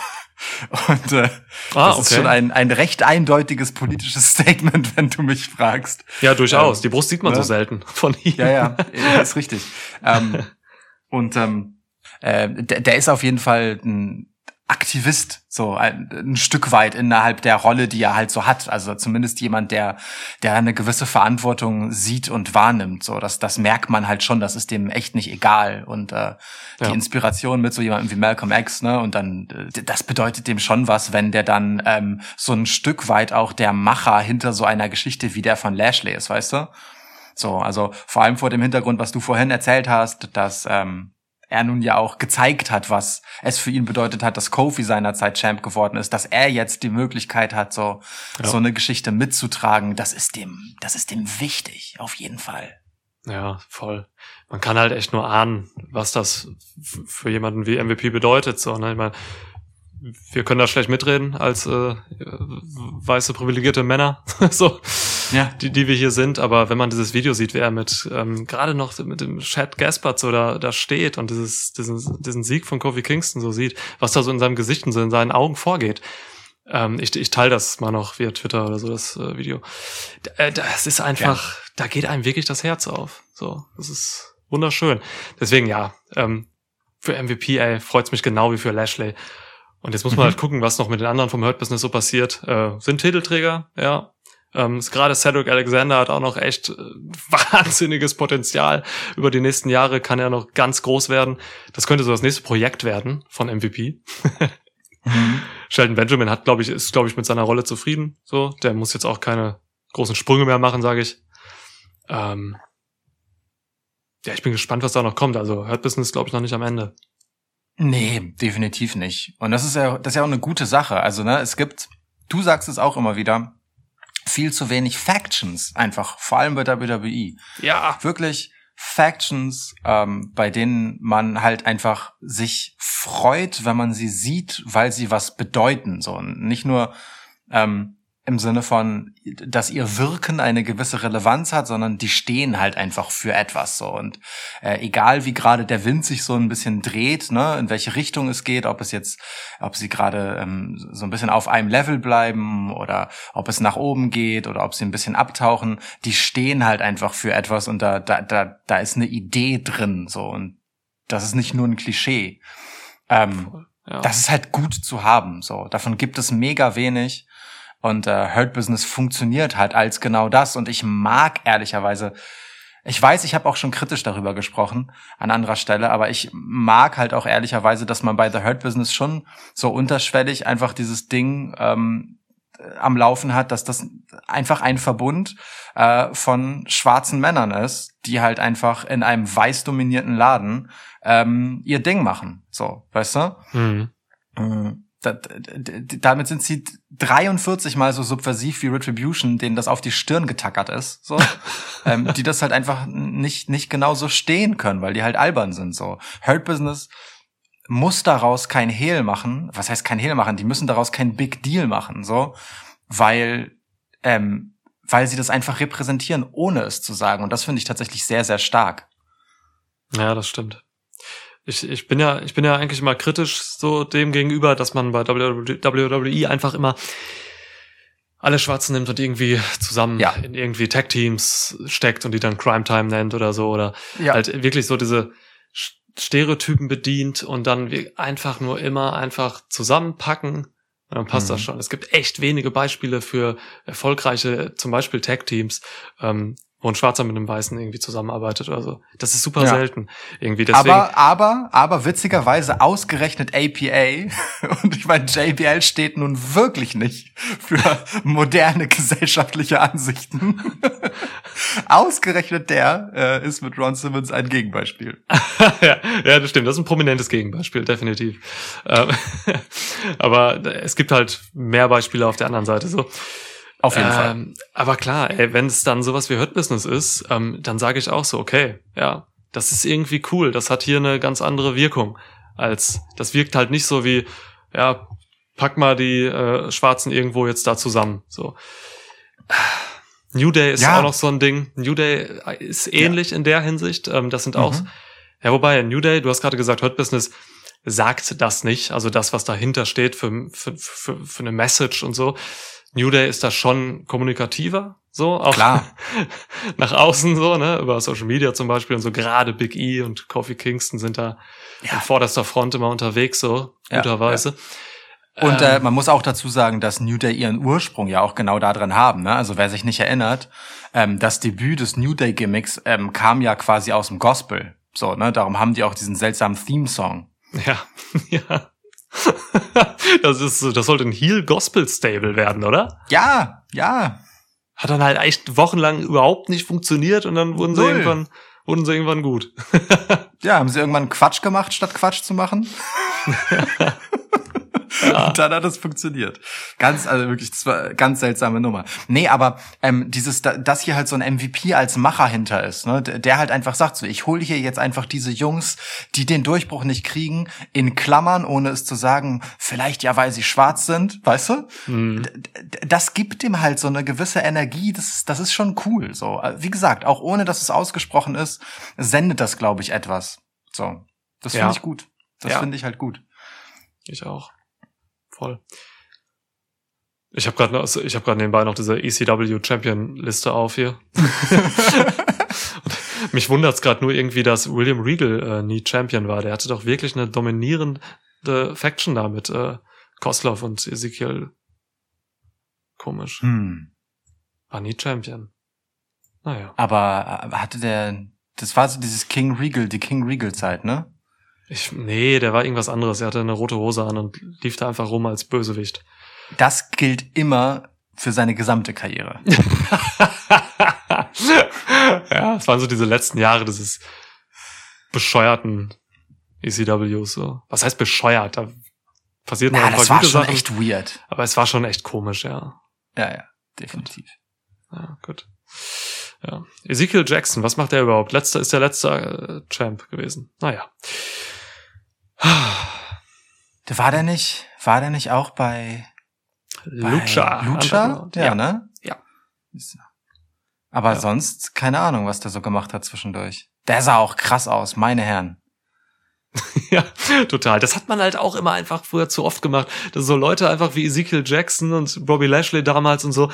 Und äh, Ah, das ist okay. schon ein, ein recht eindeutiges politisches Statement, wenn du mich fragst. Ja, durchaus. Ähm, Die Brust sieht man ne? so selten von ihm. Ja, ja, ist richtig. Ähm, und ähm, äh, der, der ist auf jeden Fall ein Aktivist, so ein, ein Stück weit innerhalb der Rolle, die er halt so hat. Also zumindest jemand, der, der eine gewisse Verantwortung sieht und wahrnimmt. So, das, das merkt man halt schon. Das ist dem echt nicht egal. Und äh, die Ja. Inspiration mit so jemandem wie Malcolm X, ne? Und dann, äh, das bedeutet dem schon was, wenn der dann ähm, so ein Stück weit auch der Macher hinter so einer Geschichte wie der von Lashley ist, weißt du? So, also vor allem vor dem Hintergrund, was du vorhin erzählt hast, dass ähm, er nun ja auch gezeigt hat, was es für ihn bedeutet hat, dass Kofi seinerzeit Champ geworden ist, dass er jetzt die Möglichkeit hat, so Ja. so eine Geschichte mitzutragen, das ist dem, das ist dem wichtig, auf jeden Fall. Ja, voll. Man kann halt echt nur ahnen, was das für jemanden wie MVP bedeutet. So, ne? Ich meine, wir können da schlecht mitreden als äh, weiße privilegierte Männer, so Ja. die, die wir hier sind. Aber wenn man dieses Video sieht, wie er mit ähm, gerade noch mit dem Chad Gaspard so da, da steht und dieses, diesen, diesen Sieg von Kofi Kingston so sieht, was da so in seinem Gesicht und so in seinen Augen vorgeht. Ähm, ich, ich teile das mal noch via Twitter oder so, das äh, Video. D äh, das ist einfach, da geht einem wirklich das Herz auf. So, das ist wunderschön. Deswegen ja, ähm, für MVP, ey, freut's mich genau wie für Lashley. Und jetzt muss man Mhm. halt gucken, was noch mit den anderen vom Hurt Business so passiert. Äh, sind Titelträger, ja. Ähm, gerade Cedric Alexander hat auch noch echt äh, wahnsinniges Potenzial. Über die nächsten Jahre kann er noch ganz groß werden. Das könnte so das nächste Projekt werden von MVP. Mhm. Sheldon Benjamin hat, glaube ich, ist, glaube ich, mit seiner Rolle zufrieden. So, der muss jetzt auch keine großen Sprünge mehr machen, sage ich. Ähm, ja, ich bin gespannt, was da noch kommt. Also Hurt Business, glaube ich, noch nicht am Ende. Nee, definitiv nicht. Und das ist ja, das ist ja auch eine gute Sache. Also, ne, es gibt, du sagst es auch immer wieder, viel zu wenig Factions einfach, vor allem bei WWE. Ja, Wirklich Factions, ähm, bei denen man halt einfach sich freut, wenn man sie sieht, weil sie was bedeuten. So und nicht nur ähm, im Sinne von, dass ihr Wirken eine gewisse Relevanz hat, sondern die stehen halt einfach für etwas so. Und äh, egal wie gerade der Wind sich so ein bisschen dreht, ne, in welche Richtung es geht, ob es jetzt, ob sie gerade ähm, so ein bisschen auf einem Level bleiben oder ob es nach oben geht oder ob sie ein bisschen abtauchen, die stehen halt einfach für etwas und da, da, da, da ist eine Idee drin so und das ist nicht nur ein Klischee. Ähm, ja. das ist halt gut zu haben. So, davon gibt es mega wenig. Und äh, Hurt Business funktioniert halt als genau das. Und ich mag ehrlicherweise Ich weiß, ich habe auch schon kritisch darüber gesprochen an anderer Stelle, aber ich mag halt auch ehrlicherweise, dass man bei The Hurt Business schon so unterschwellig einfach dieses Ding ähm, am Laufen hat, dass das einfach ein Verbund äh, von schwarzen Männern ist, die halt einfach in einem weiß dominierten Laden ähm, ihr Ding machen. So, weißt du? Mhm. Damit sind sie 43 mal so subversiv wie Retribution, denen das auf die Stirn getackert ist, so, ähm, die das halt einfach nicht nicht genau so stehen können, weil die halt albern sind, so. Hurt Business muss daraus kein Hehl machen. Was heißt kein Hehl machen? Die müssen daraus kein Big Deal machen, so, weil ähm, weil sie das einfach repräsentieren, ohne es zu sagen. Und das finde ich tatsächlich sehr sehr stark. Ja, das stimmt. Ich, ich bin ja, ich bin ja eigentlich immer kritisch so dem gegenüber, dass man bei WWE einfach immer alle Schwarzen nimmt und irgendwie zusammen Ja. in irgendwie Tag-Teams steckt und die dann Crime Time nennt oder so oder Ja. halt wirklich so diese Stereotypen bedient und dann einfach nur immer einfach zusammenpacken und dann passt Mhm. das schon. Es gibt echt wenige Beispiele für erfolgreiche, zum Beispiel Tag-Teams, ähm, wo ein Schwarzer mit einem Weißen irgendwie zusammenarbeitet oder so. Das ist super Ja. selten irgendwie. Deswegen, Aber, aber, aber witzigerweise ausgerechnet APA und ich meine, JBL steht nun wirklich nicht für moderne gesellschaftliche Ansichten. ausgerechnet der äh, ist mit Ron Simmons ein Gegenbeispiel. ja, ja, das stimmt. Das ist ein prominentes Gegenbeispiel, definitiv. Ähm, aber es gibt halt mehr Beispiele auf der anderen Seite so. Auf jeden Fall. Ähm, aber klar, ey, wenn es dann sowas wie Hurt Business ist, ähm, dann sage ich auch so, okay, ja, das ist irgendwie cool. Das hat hier eine ganz andere Wirkung als das wirkt halt nicht so wie, ja, pack mal die äh, Schwarzen irgendwo jetzt da zusammen. So. New Day ist Ja. auch noch so ein Ding. New Day ist ähnlich in der Hinsicht. Ähm, das sind auch, Mhm. ja, wobei New Day, du hast gerade gesagt, Hurt Business sagt das nicht. Also das, was dahinter steht für, für, für, für eine Message und so. New Day ist da schon kommunikativer, so auch Klar. nach außen so, ne, über Social Media zum Beispiel und so. Gerade Big E und Kofi Kingston sind da an vorderster Front immer unterwegs, so Ja, guterweise. Und Ähm, äh, man muss auch dazu sagen, dass New Day ihren Ursprung ja auch genau da drin haben. Ne? Also wer sich nicht erinnert, ähm, das Debüt des New Day Gimmicks ähm, kam ja quasi aus dem Gospel. So, ne? Darum haben die auch diesen seltsamen Theme-Song. Ja, ja. Das ist, so- das sollte ein Heel-Gospel-Stable werden, oder? Ja, ja. Hat dann halt echt wochenlang überhaupt nicht funktioniert und dann wurden sie Null. irgendwann, wurden sie irgendwann gut. Ja, haben sie irgendwann Quatsch gemacht, statt Quatsch zu machen? Und dann hat es funktioniert. Ganz, also wirklich, das war ganz seltsame Nummer. Nee, aber ähm, dieses, da- dass hier halt so ein MVP als Macher hinter ist, ne, der halt einfach sagt, so, ich hole hier jetzt einfach diese Jungs, die den Durchbruch nicht kriegen, in Klammern, ohne es zu sagen, vielleicht ja, weil sie schwarz sind, weißt du? Hm. D- Das gibt ihm halt so eine gewisse Energie, das, das ist schon cool. So, Äh, wie gesagt, auch ohne dass es ausgesprochen ist, sendet das, glaube ich, etwas. So, das Ja. finde ich gut. Das Ja. finde ich halt gut. Ich auch. Voll. Ich habe gerade ich habe gerade nebenbei noch diese ECW Champion Liste auf hier. Mich wundert's gerade nur irgendwie, dass William Regal äh, nie Champion war. Der hatte doch wirklich eine dominierende Faction da mit äh, Koslov und Ezekiel. Komisch. Hm. War nie Champion. Naja. Aber äh, hatte der, das war so dieses King Regal, die King Regal Zeit, ne? Ich, nee, der war irgendwas anderes. Er hatte eine rote Hose an und lief da einfach rum als Bösewicht. Das gilt immer für seine gesamte Karriere. ja, es waren so diese letzten Jahre dieses bescheuerten ECWs. So. Was heißt bescheuert? Da passiert noch Na, ein paar das war gute schon Sachen. echt weird. Aber es war schon echt komisch, ja. Ja, ja, definitiv. Ja, gut. Ja. Ezekiel Jackson, was macht der überhaupt? Letzter ist der letzte äh, Champ gewesen. Naja. Der war der nicht, war der nicht auch bei, bei Lucha. Lucha? Underground. Ja, ne? Ja. Aber Ja. sonst keine Ahnung, was der so gemacht hat zwischendurch. Der sah auch krass aus, meine Herren. Ja, total. Das hat man halt auch immer einfach früher zu oft gemacht. Dass so Leute einfach wie Ezekiel Jackson und Bobby Lashley damals und so,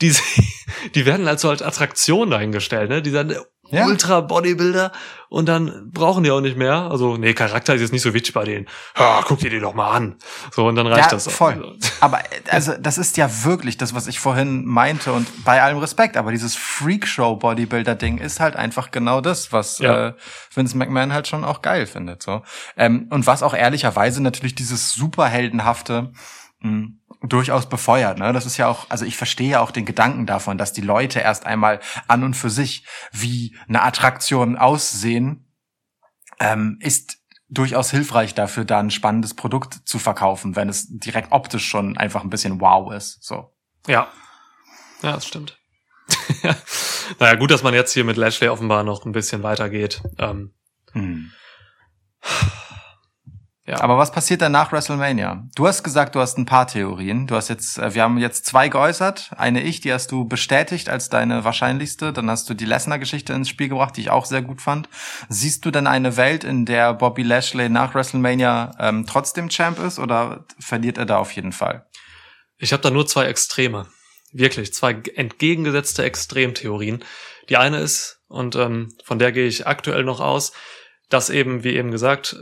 die, die werden halt so als Attraktion dahingestellt, ne? Die dann Ja. Ultra-Bodybuilder und dann brauchen die auch nicht mehr. Also, nee, Charakter ist jetzt nicht so wichtig bei denen. Ja, guck dir die doch mal an. So, und dann reicht Ja, das auch. voll. Aber äh, also das ist ja wirklich das, was ich vorhin meinte und bei allem Respekt, aber dieses Freakshow-Bodybuilder-Ding ist halt einfach genau das, was Ja. äh, Vince McMahon halt schon auch geil findet. So. Ähm, und was auch ehrlicherweise natürlich dieses superheldenhafte mh, durchaus befeuert. Ne? Das ist ja auch, also ich verstehe ja auch den Gedanken davon, dass die Leute erst einmal an und für sich wie eine Attraktion aussehen, ähm, ist durchaus hilfreich dafür, da ein spannendes Produkt zu verkaufen, wenn es direkt optisch schon einfach ein bisschen wow ist. So. Ja. Ja, das stimmt. naja, gut, dass man jetzt hier mit Lashley offenbar noch ein bisschen weitergeht. Ähm, Hm. Ja. Aber was passiert dann nach WrestleMania? Du hast gesagt, du hast ein paar Theorien. Du hast jetzt, äh, wir haben jetzt zwei geäußert. Eine ich, die hast du bestätigt als deine wahrscheinlichste. Dann hast du die Lesnar-Geschichte ins Spiel gebracht, die ich auch sehr gut fand. Siehst du denn eine Welt, in der Bobby Lashley nach WrestleMania ähm, trotzdem Champ ist oder verliert er da auf jeden Fall? Ich habe da nur zwei Extreme. Wirklich, zwei entgegengesetzte Extremtheorien. Die eine ist, und ähm, von der gehe ich aktuell noch aus, dass eben, wie eben gesagt,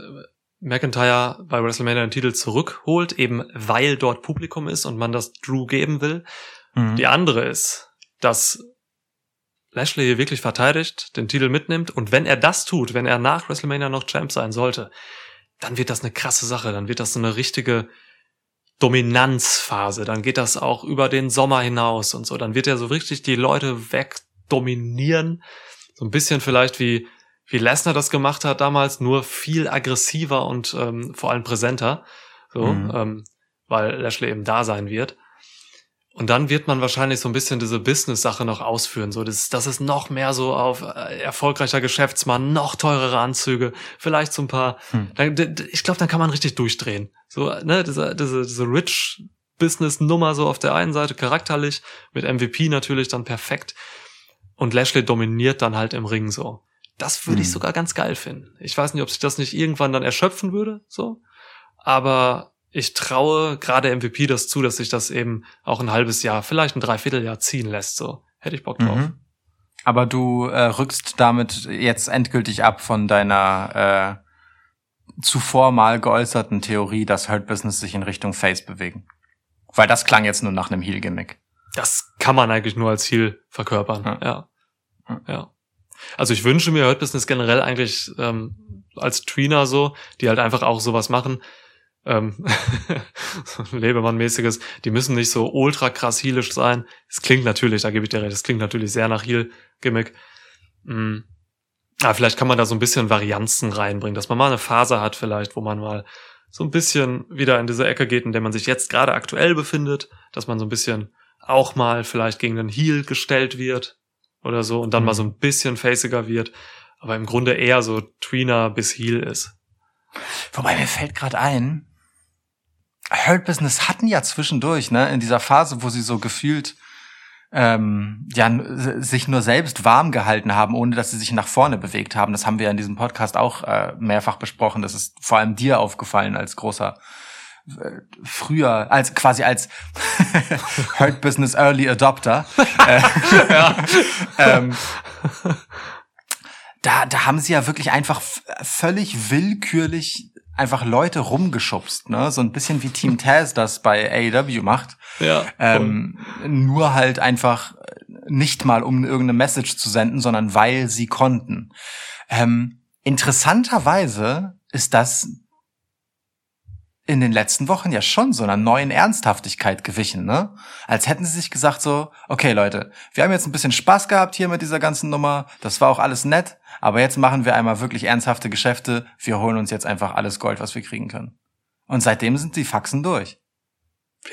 McIntyre bei WrestleMania den Titel zurückholt, eben weil dort Publikum ist und man das Drew geben will. Mhm. Die andere ist, dass Lashley hier wirklich verteidigt, den Titel mitnimmt und wenn er das tut, wenn er nach WrestleMania noch Champ sein sollte, dann wird das eine krasse Sache, dann wird das so eine richtige Dominanzphase, dann geht das auch über den Sommer hinaus und so, dann wird er so richtig die Leute wegdominieren, so ein bisschen vielleicht wie wie Lesnar das gemacht hat damals, nur viel aggressiver und ähm, vor allem präsenter, so, Mhm. ähm, weil Lashley eben da sein wird. Und dann wird man wahrscheinlich so ein bisschen diese Business-Sache noch ausführen. So, das, das ist noch mehr so auf äh, erfolgreicher Geschäftsmann, noch teurere Anzüge, vielleicht so ein paar. Hm. Dann, ich glaube, dann kann man richtig durchdrehen. So, ne, diese, diese, diese rich Business-Nummer so auf der einen Seite charakterlich, mit MVP natürlich dann perfekt. Und Lashley dominiert dann halt im Ring so. Das würde ich Hm. sogar ganz geil finden. Ich weiß nicht, ob sich das nicht irgendwann dann erschöpfen würde, so. Aber ich traue gerade MVP das zu, dass sich das eben auch ein halbes Jahr, vielleicht ein Dreivierteljahr ziehen lässt, so. Hätte ich Bock drauf. Mhm. Aber du äh, rückst damit jetzt endgültig ab von deiner äh, zuvor mal geäußerten Theorie, dass Hurt Business sich in Richtung Face bewegen. Weil das klang jetzt nur nach einem Heel-Gimmick. Das kann man eigentlich nur als Heal verkörpern, Ja. ja. Ja. Also ich wünsche mir Hurt Business generell eigentlich ähm, als Trina so, die halt einfach auch sowas machen. Ähm, Lebemann-mäßiges, die müssen nicht so ultra krass heelisch sein. Es klingt natürlich, da gebe ich dir recht, es klingt natürlich sehr nach Heal-Gimmick. Mm. Aber vielleicht kann man da so ein bisschen Varianzen reinbringen, dass man mal eine Phase hat vielleicht, wo man mal so ein bisschen wieder in diese Ecke geht, in der man sich jetzt gerade aktuell befindet, dass man so ein bisschen auch mal vielleicht gegen den Heel gestellt wird oder so und dann Mhm. mal so ein bisschen faciger wird, aber im Grunde eher so Tweener bis Heel ist. Wobei mir fällt gerade ein, Hurt Business hatten ja zwischendurch, ne, in dieser Phase, wo sie so gefühlt ähm, ja, sich nur selbst warm gehalten haben, ohne dass sie sich nach vorne bewegt haben. Das haben wir in diesem Podcast auch äh, mehrfach besprochen. Das ist vor allem dir aufgefallen als großer früher, als quasi als Hurt Business Early Adopter. äh, ähm, da, da haben sie ja wirklich einfach völlig willkürlich einfach Leute rumgeschubst, ne? So ein bisschen wie Team Taz das bei AEW macht. Ja. Ähm, nur halt einfach nicht mal, um irgendeine Message zu senden, sondern weil sie konnten. Ähm, interessanterweise ist das in den letzten Wochen ja schon so einer neuen Ernsthaftigkeit gewichen, ne? Als hätten sie sich gesagt so, okay Leute, wir haben jetzt ein bisschen Spaß gehabt hier mit dieser ganzen Nummer, das war auch alles nett, aber jetzt machen wir einmal wirklich ernsthafte Geschäfte, wir holen uns jetzt einfach alles Gold, was wir kriegen können. Und seitdem sind die Faxen durch.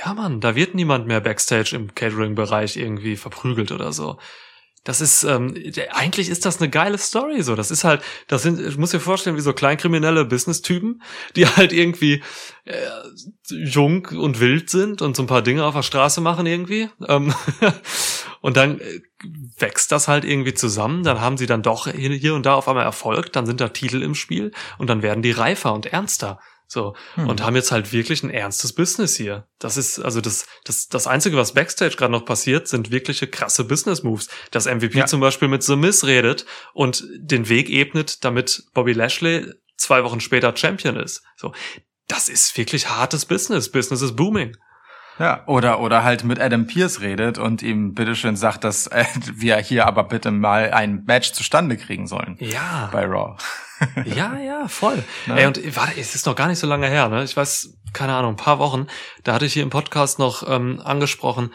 Ja, Mann, da wird niemand mehr Backstage im Catering-Bereich irgendwie verprügelt oder so. Das ist, ähm, eigentlich ist das eine geile Story, so. Das ist halt, das sind, ich muss dir vorstellen, wie so kleinkriminelle Business-Typen, die halt irgendwie äh, jung und wild sind und so ein paar Dinge auf der Straße machen irgendwie. Ähm, und dann äh, wächst das halt irgendwie zusammen, dann haben sie dann doch hier und da auf einmal Erfolg, dann sind da Titel im Spiel und dann werden die reifer und ernster. So. Hm. Und haben jetzt halt wirklich ein ernstes Business hier. Das ist, also das, das, das Einzige, was Backstage gerade noch passiert, sind wirkliche krasse Business Moves. Dass MVP Ja. zum Beispiel mit The Miz redet und den Weg ebnet, damit Bobby Lashley zwei Wochen später Champion ist. So. Das ist wirklich hartes Business. Business is booming. Ja, oder, oder halt mit Adam Pierce redet und ihm bitteschön sagt, dass äh, wir hier aber bitte mal ein Match zustande kriegen sollen Ja. bei Raw. Ja, ja, voll. Ne? Ey, und warte, es ist noch gar nicht so lange her, ne? Ich weiß, keine Ahnung, ein paar Wochen, da hatte ich hier im Podcast noch ähm, angesprochen,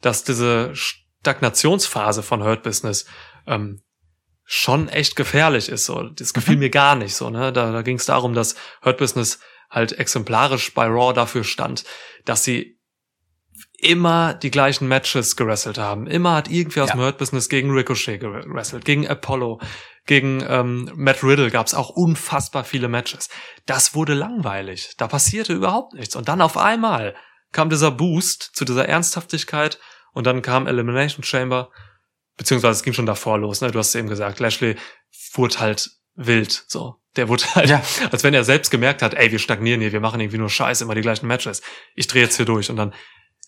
dass diese Stagnationsphase von Hurt Business ähm, schon echt gefährlich ist. So. Das gefiel Mhm. mir gar nicht so, ne? Da, da ging es darum, dass Hurt Business halt exemplarisch bei Raw dafür stand, dass sie immer die gleichen Matches gewrestelt haben. Immer hat irgendwer aus Ja. dem Hurt Business gegen Ricochet gewrestelt, gegen Apollo, gegen ähm, Matt Riddle gab es auch unfassbar viele Matches. Das wurde langweilig. Da passierte überhaupt nichts. Und dann auf einmal kam dieser Boost zu dieser Ernsthaftigkeit und dann kam Elimination Chamber, beziehungsweise es ging schon davor los, ne? Du hast es eben gesagt, Lashley wurde halt wild, so. Der wurde halt, Ja. als wenn er selbst gemerkt hat, ey, wir stagnieren hier, wir machen irgendwie nur Scheiß, immer die gleichen Matches. Ich drehe jetzt hier durch und dann,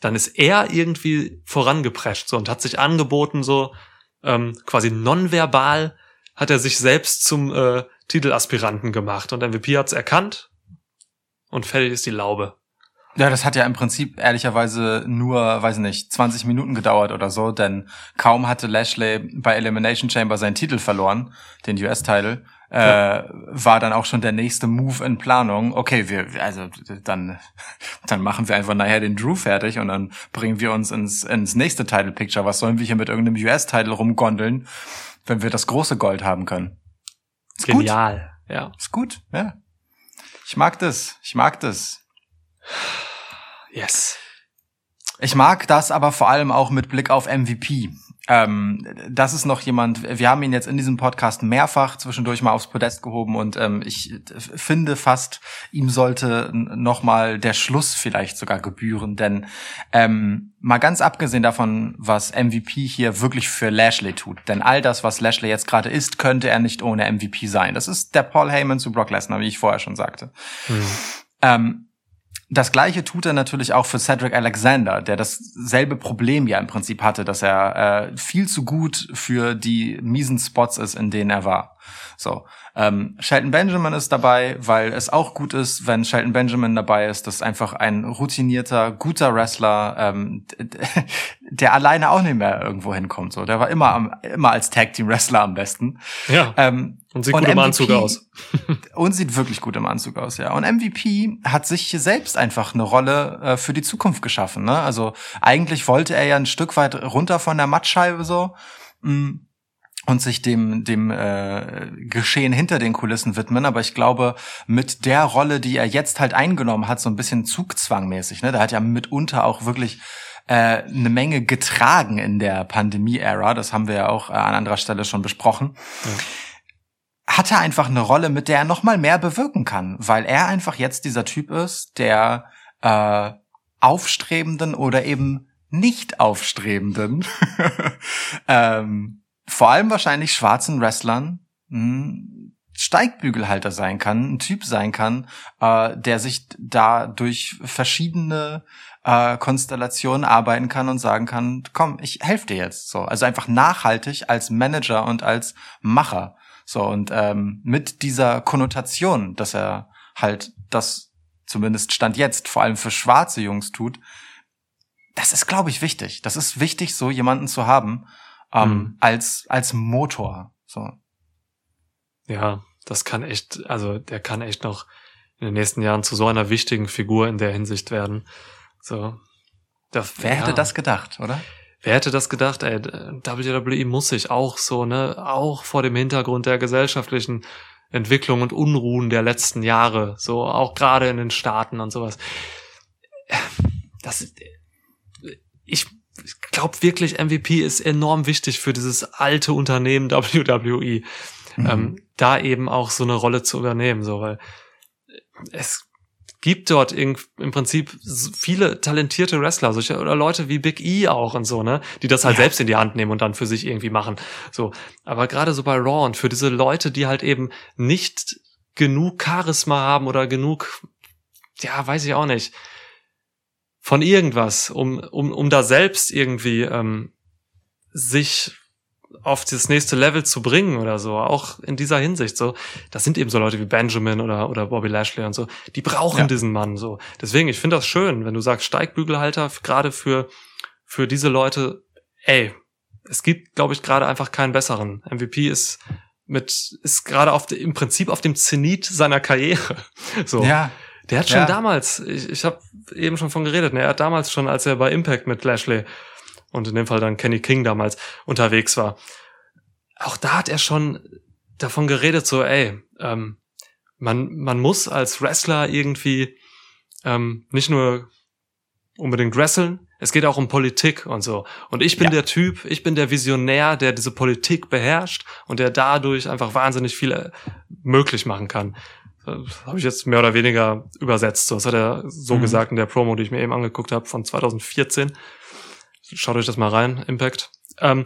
dann ist er irgendwie vorangeprescht, so, und hat sich angeboten, so, ähm, quasi nonverbal hat er sich selbst zum äh, Titelaspiranten gemacht und MVP hat's erkannt und fertig ist die Laube. Ja, das hat ja im Prinzip ehrlicherweise nur, weiß nicht, 20 Minuten gedauert oder so, denn kaum hatte Lashley bei Elimination Chamber seinen Titel verloren, den US-Title, äh, war dann auch schon der nächste Move in Planung. Okay, wir, also dann, dann machen wir einfach nachher den Drew fertig und dann bringen wir uns ins, ins nächste Title Picture. Was sollen wir hier mit irgendeinem US-Title rumgondeln, wenn wir das große Gold haben können? Ist gut. Genial, ja. Ist gut, ja. Ich mag das. Ich mag das. Yes. Ich mag das aber vor allem auch mit Blick auf MVP. Ähm, das ist noch jemand, wir haben ihn jetzt in diesem Podcast mehrfach zwischendurch mal aufs Podest gehoben und ähm, ich finde fast, ihm sollte nochmal der Schluss vielleicht sogar gebühren, denn ähm, mal ganz abgesehen davon, was MVP hier wirklich für Lashley tut, denn all das, was Lashley jetzt gerade ist, könnte er nicht ohne MVP sein. Das ist der Paul Heyman zu Brock Lesnar, wie ich vorher schon sagte. Ähm, das gleiche tut er natürlich auch für Cedric Alexander, der dasselbe Problem ja im Prinzip hatte, dass er äh, viel zu gut für die miesen Spots ist, in denen er war. So, ähm, Shelton Benjamin ist dabei, weil es auch gut ist, wenn Shelton Benjamin dabei ist. Das ist einfach ein routinierter, guter Wrestler, ähm, der alleine auch nicht mehr irgendwo hinkommt. So, der war immer am, immer als Tag Team Wrestler am besten. Ja. Ähm, Und sieht gut im MVP Anzug aus. und sieht wirklich gut im Anzug aus, ja. Und MVP hat sich hier selbst einfach eine Rolle äh, für die Zukunft geschaffen. Ne? Also eigentlich wollte er ja ein Stück weit runter von der Mattscheibe so mm, und sich dem dem äh, Geschehen hinter den Kulissen widmen. Aber ich glaube, mit der Rolle, die er jetzt halt eingenommen hat, so ein bisschen Zugzwangmäßig. Ne? Da hat er mitunter auch wirklich äh, eine Menge getragen in der Pandemie-Ära. Das haben wir ja auch äh, an anderer Stelle schon besprochen hat er einfach eine Rolle, mit der er noch mal mehr bewirken kann, weil er einfach jetzt dieser Typ ist, der äh, aufstrebenden oder eben nicht aufstrebenden, ähm, vor allem wahrscheinlich schwarzen Wrestlern mh, Steigbügelhalter sein kann, ein Typ sein kann, äh, der sich da durch verschiedene äh, Konstellationen arbeiten kann und sagen kann, komm, ich helfe dir jetzt. So, also einfach nachhaltig als Manager und als Macher. So und ähm, mit dieser Konnotation, dass er halt das zumindest stand jetzt vor allem für schwarze Jungs tut, das ist, glaube ich, wichtig. Das ist wichtig, so jemanden zu haben ähm, Mhm. als als Motor. So. Ja, das kann echt, also der kann echt noch in den nächsten Jahren zu so einer wichtigen Figur in der Hinsicht werden. So. Da, Wer hätte ja. das gedacht, oder? Wer hätte das gedacht, ey, WWE muss sich auch so, ne, auch vor dem Hintergrund der gesellschaftlichen Entwicklung und Unruhen der letzten Jahre, so auch gerade in den Staaten und sowas. Das, ich glaube wirklich, MVP ist enorm wichtig für dieses alte Unternehmen WWE, Mhm. ähm, da eben auch so eine Rolle zu übernehmen, so, weil es gibt dort in, im Prinzip viele talentierte Wrestler, solche oder Leute wie Big E auch und so, ne, die das halt Ja. selbst in die Hand nehmen und dann für sich irgendwie machen. So, aber gerade so bei Raw und für diese Leute, die halt eben nicht genug Charisma haben oder genug, ja, weiß ich auch nicht, von irgendwas, um, um, um da selbst irgendwie ähm, sich auf das nächste Level zu bringen oder so, auch in dieser Hinsicht so. Das sind eben so Leute wie Benjamin oder, oder Bobby Lashley und so. Die brauchen Ja. diesen Mann so. Deswegen, ich finde das schön, wenn du sagst Steigbügelhalter, gerade für, für diese Leute, ey, es gibt, glaube ich, gerade einfach keinen besseren. MVP ist mit, ist gerade auf, im Prinzip auf dem Zenit seiner Karriere. So. Ja, Der hat schon Ja. damals, ich, ich habe eben schon von geredet, ne, er hat damals schon, als er bei Impact mit Lashley und in dem Fall dann Kenny King damals unterwegs war, auch da hat er schon davon geredet, so, ey, ähm, man, man muss als Wrestler irgendwie ähm, nicht nur unbedingt wresteln, es geht auch um Politik und so. Und ich bin Ja. der Typ, ich bin der Visionär, der diese Politik beherrscht und der dadurch einfach wahnsinnig viel äh, möglich machen kann. Das habe ich jetzt mehr oder weniger übersetzt. So, das hat er so Mhm. gesagt in der Promo, die ich mir eben angeguckt habe von 2014. Schaut euch das mal rein, Impact. Ähm,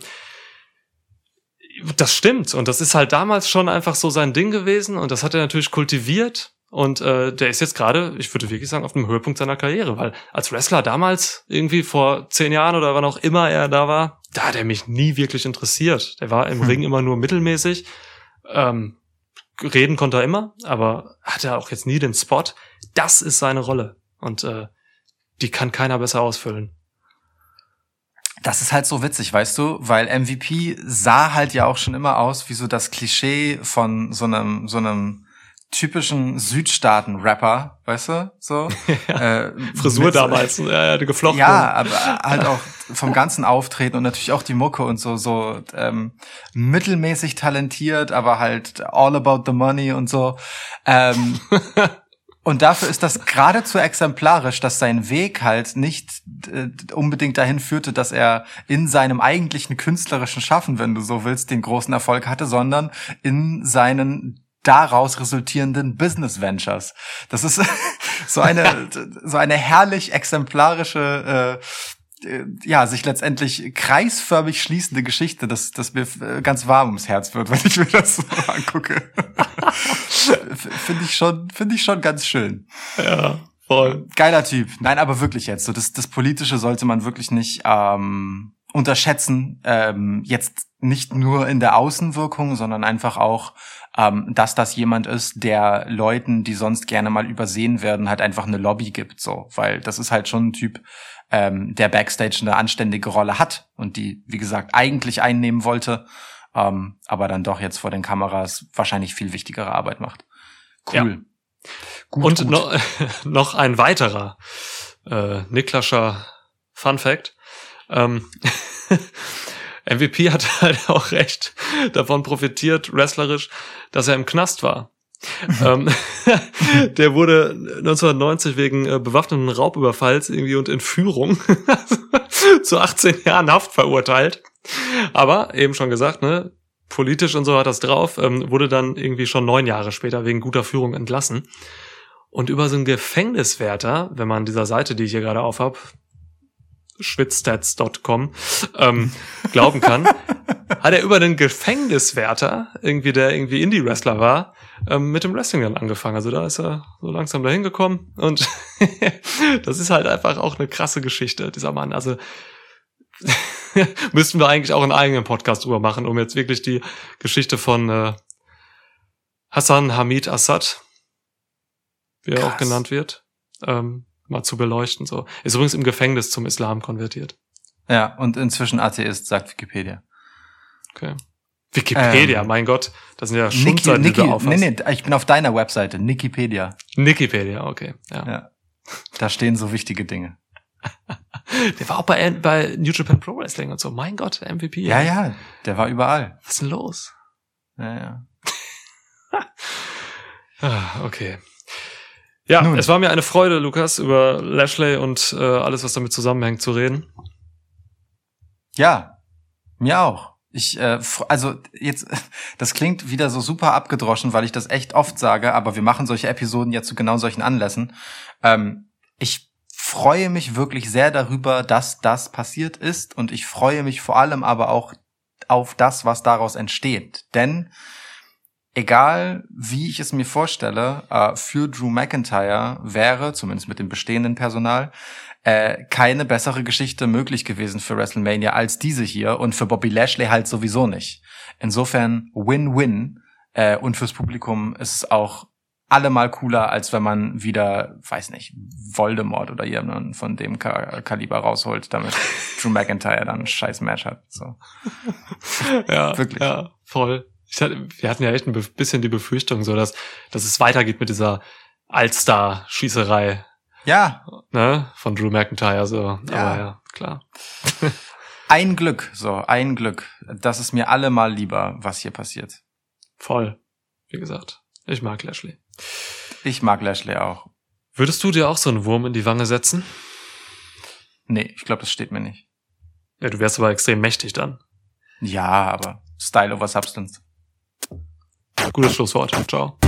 das stimmt und das ist halt damals schon einfach so sein Ding gewesen und das hat er natürlich kultiviert und äh, der ist jetzt gerade, ich würde wirklich sagen, auf dem Höhepunkt seiner Karriere, weil als Wrestler damals irgendwie vor zehn Jahren oder wann auch immer er da war, da hat er mich nie wirklich interessiert. Der war im Hm. Ring immer nur mittelmäßig. Ähm, reden konnte er immer, aber hat er auch jetzt nie den Spot. Das ist seine Rolle und äh, die kann keiner besser ausfüllen. Das ist halt so witzig, weißt du, weil MVP sah halt ja auch schon immer aus wie so das Klischee von so einem so einem typischen Südstaaten-Rapper, weißt du, so äh, Frisur mit- damals, ja, ja, geflochten. Ja, aber halt auch vom ganzen Auftreten und natürlich auch die Mucke und so so ähm, mittelmäßig talentiert, aber halt all about the money und so. Ähm, und dafür ist das geradezu exemplarisch, dass sein Weg halt nicht äh, unbedingt dahin führte, dass er in seinem eigentlichen künstlerischen Schaffen, wenn du so willst, den großen Erfolg hatte, sondern in seinen daraus resultierenden Business Ventures. Das ist so eine so eine herrlich exemplarische äh, ja, sich letztendlich kreisförmig schließende Geschichte, dass, dass mir äh, ganz warm ums Herz wird, wenn ich mir das so angucke. Finde ich schon, finde ich schon ganz schön. ja, voll. Geiler Typ. Nein, aber wirklich jetzt. So, das, das Politische sollte man wirklich nicht ähm, unterschätzen. Ähm, jetzt nicht nur in der Außenwirkung, sondern einfach auch, ähm, dass das jemand ist, der Leuten, die sonst gerne mal übersehen werden, halt einfach eine Lobby gibt. So, weil das ist halt schon ein Typ, ähm, der Backstage eine anständige Rolle hat und die, wie gesagt, eigentlich einnehmen wollte, ähm, aber dann doch jetzt vor den Kameras wahrscheinlich viel wichtigere Arbeit macht. Cool. Gut, Und gut. Noch, noch ein weiterer äh, Niklascher Fun Fact. Ähm, MVP hat halt auch recht davon profitiert, wrestlerisch, dass er im Knast war. ähm, der wurde 1990 wegen äh, bewaffneten Raubüberfalls irgendwie und Entführung zu 18 Jahren Haft verurteilt. Aber eben schon gesagt, ne, politisch und so hat das drauf, ähm, wurde dann irgendwie schon neun Jahre später wegen guter Führung entlassen. Und über so einen Gefängniswärter, wenn man dieser Seite, die ich hier gerade aufhab, schwitzstats.com, ähm, glauben kann, hat er über den Gefängniswärter, irgendwie der irgendwie Indie-Wrestler war, ähm, mit dem Wrestling dann angefangen. Also da ist er so langsam dahin gekommen und das ist halt einfach auch eine krasse Geschichte, dieser Mann. Also müssten wir eigentlich auch einen eigenen Podcast drüber machen, um jetzt wirklich die Geschichte von äh, Hassan Hamid Assad, wie er auch Krass. genannt wird, ähm, mal zu beleuchten. So ist übrigens im Gefängnis zum Islam konvertiert. Ja, und inzwischen Atheist, sagt Wikipedia. Okay. Wikipedia, Ähm, mein Gott, das sind ja Niki, Schundseiten, die Niki, du aufhast. nee, nee, ich bin auf deiner Webseite, Wikipedia. Wikipedia, okay. Ja. Ja. Da stehen so wichtige Dinge. Der war auch bei, bei New Japan Pro Wrestling und so. Mein Gott, MVP. Ja, ja, der war überall. Was ist denn los? Ja, ja. Ah, okay. Ja, Nun. es war mir eine Freude, Lukas, über Lashley und äh, alles, was damit zusammenhängt, zu reden. Ja, mir auch. Ich, äh, also jetzt, das klingt wieder so super abgedroschen, weil ich das echt oft sage, aber wir machen solche Episoden ja zu genau solchen Anlässen. Ähm, ich freue mich wirklich sehr darüber, dass das passiert ist und ich freue mich vor allem aber auch auf das, was daraus entsteht. Denn egal wie ich es mir vorstelle, äh, für Drew McIntyre wäre, zumindest mit dem bestehenden Personal, äh, keine bessere Geschichte möglich gewesen für WrestleMania als diese hier und für Bobby Lashley halt sowieso nicht. Insofern Win-Win äh, und fürs Publikum ist es auch allemal cooler, als wenn man wieder, weiß nicht, Voldemort oder jemanden von dem Ka Kaliber rausholt, damit Drew McIntyre dann ein scheiß Match hat. So. Ja, Wirklich. ja, voll. Ich hatte, wir hatten ja echt ein bisschen die Befürchtung, so dass, dass es weitergeht mit dieser Allstar-Schießerei Ja, ne, von Drew McIntyre. So. Aber Ja. ja, klar. ein Glück, so, ein Glück. Das ist mir allemal lieber, was hier passiert. Voll. Wie gesagt, ich mag Lashley. Ich mag Lashley auch. Würdest du dir auch so einen Wurm in die Wange setzen? Nee, ich glaube, das steht mir nicht. Ja, du wärst aber extrem mächtig dann. Ja, aber Style over Substance. Gutes Schlusswort. Ciao.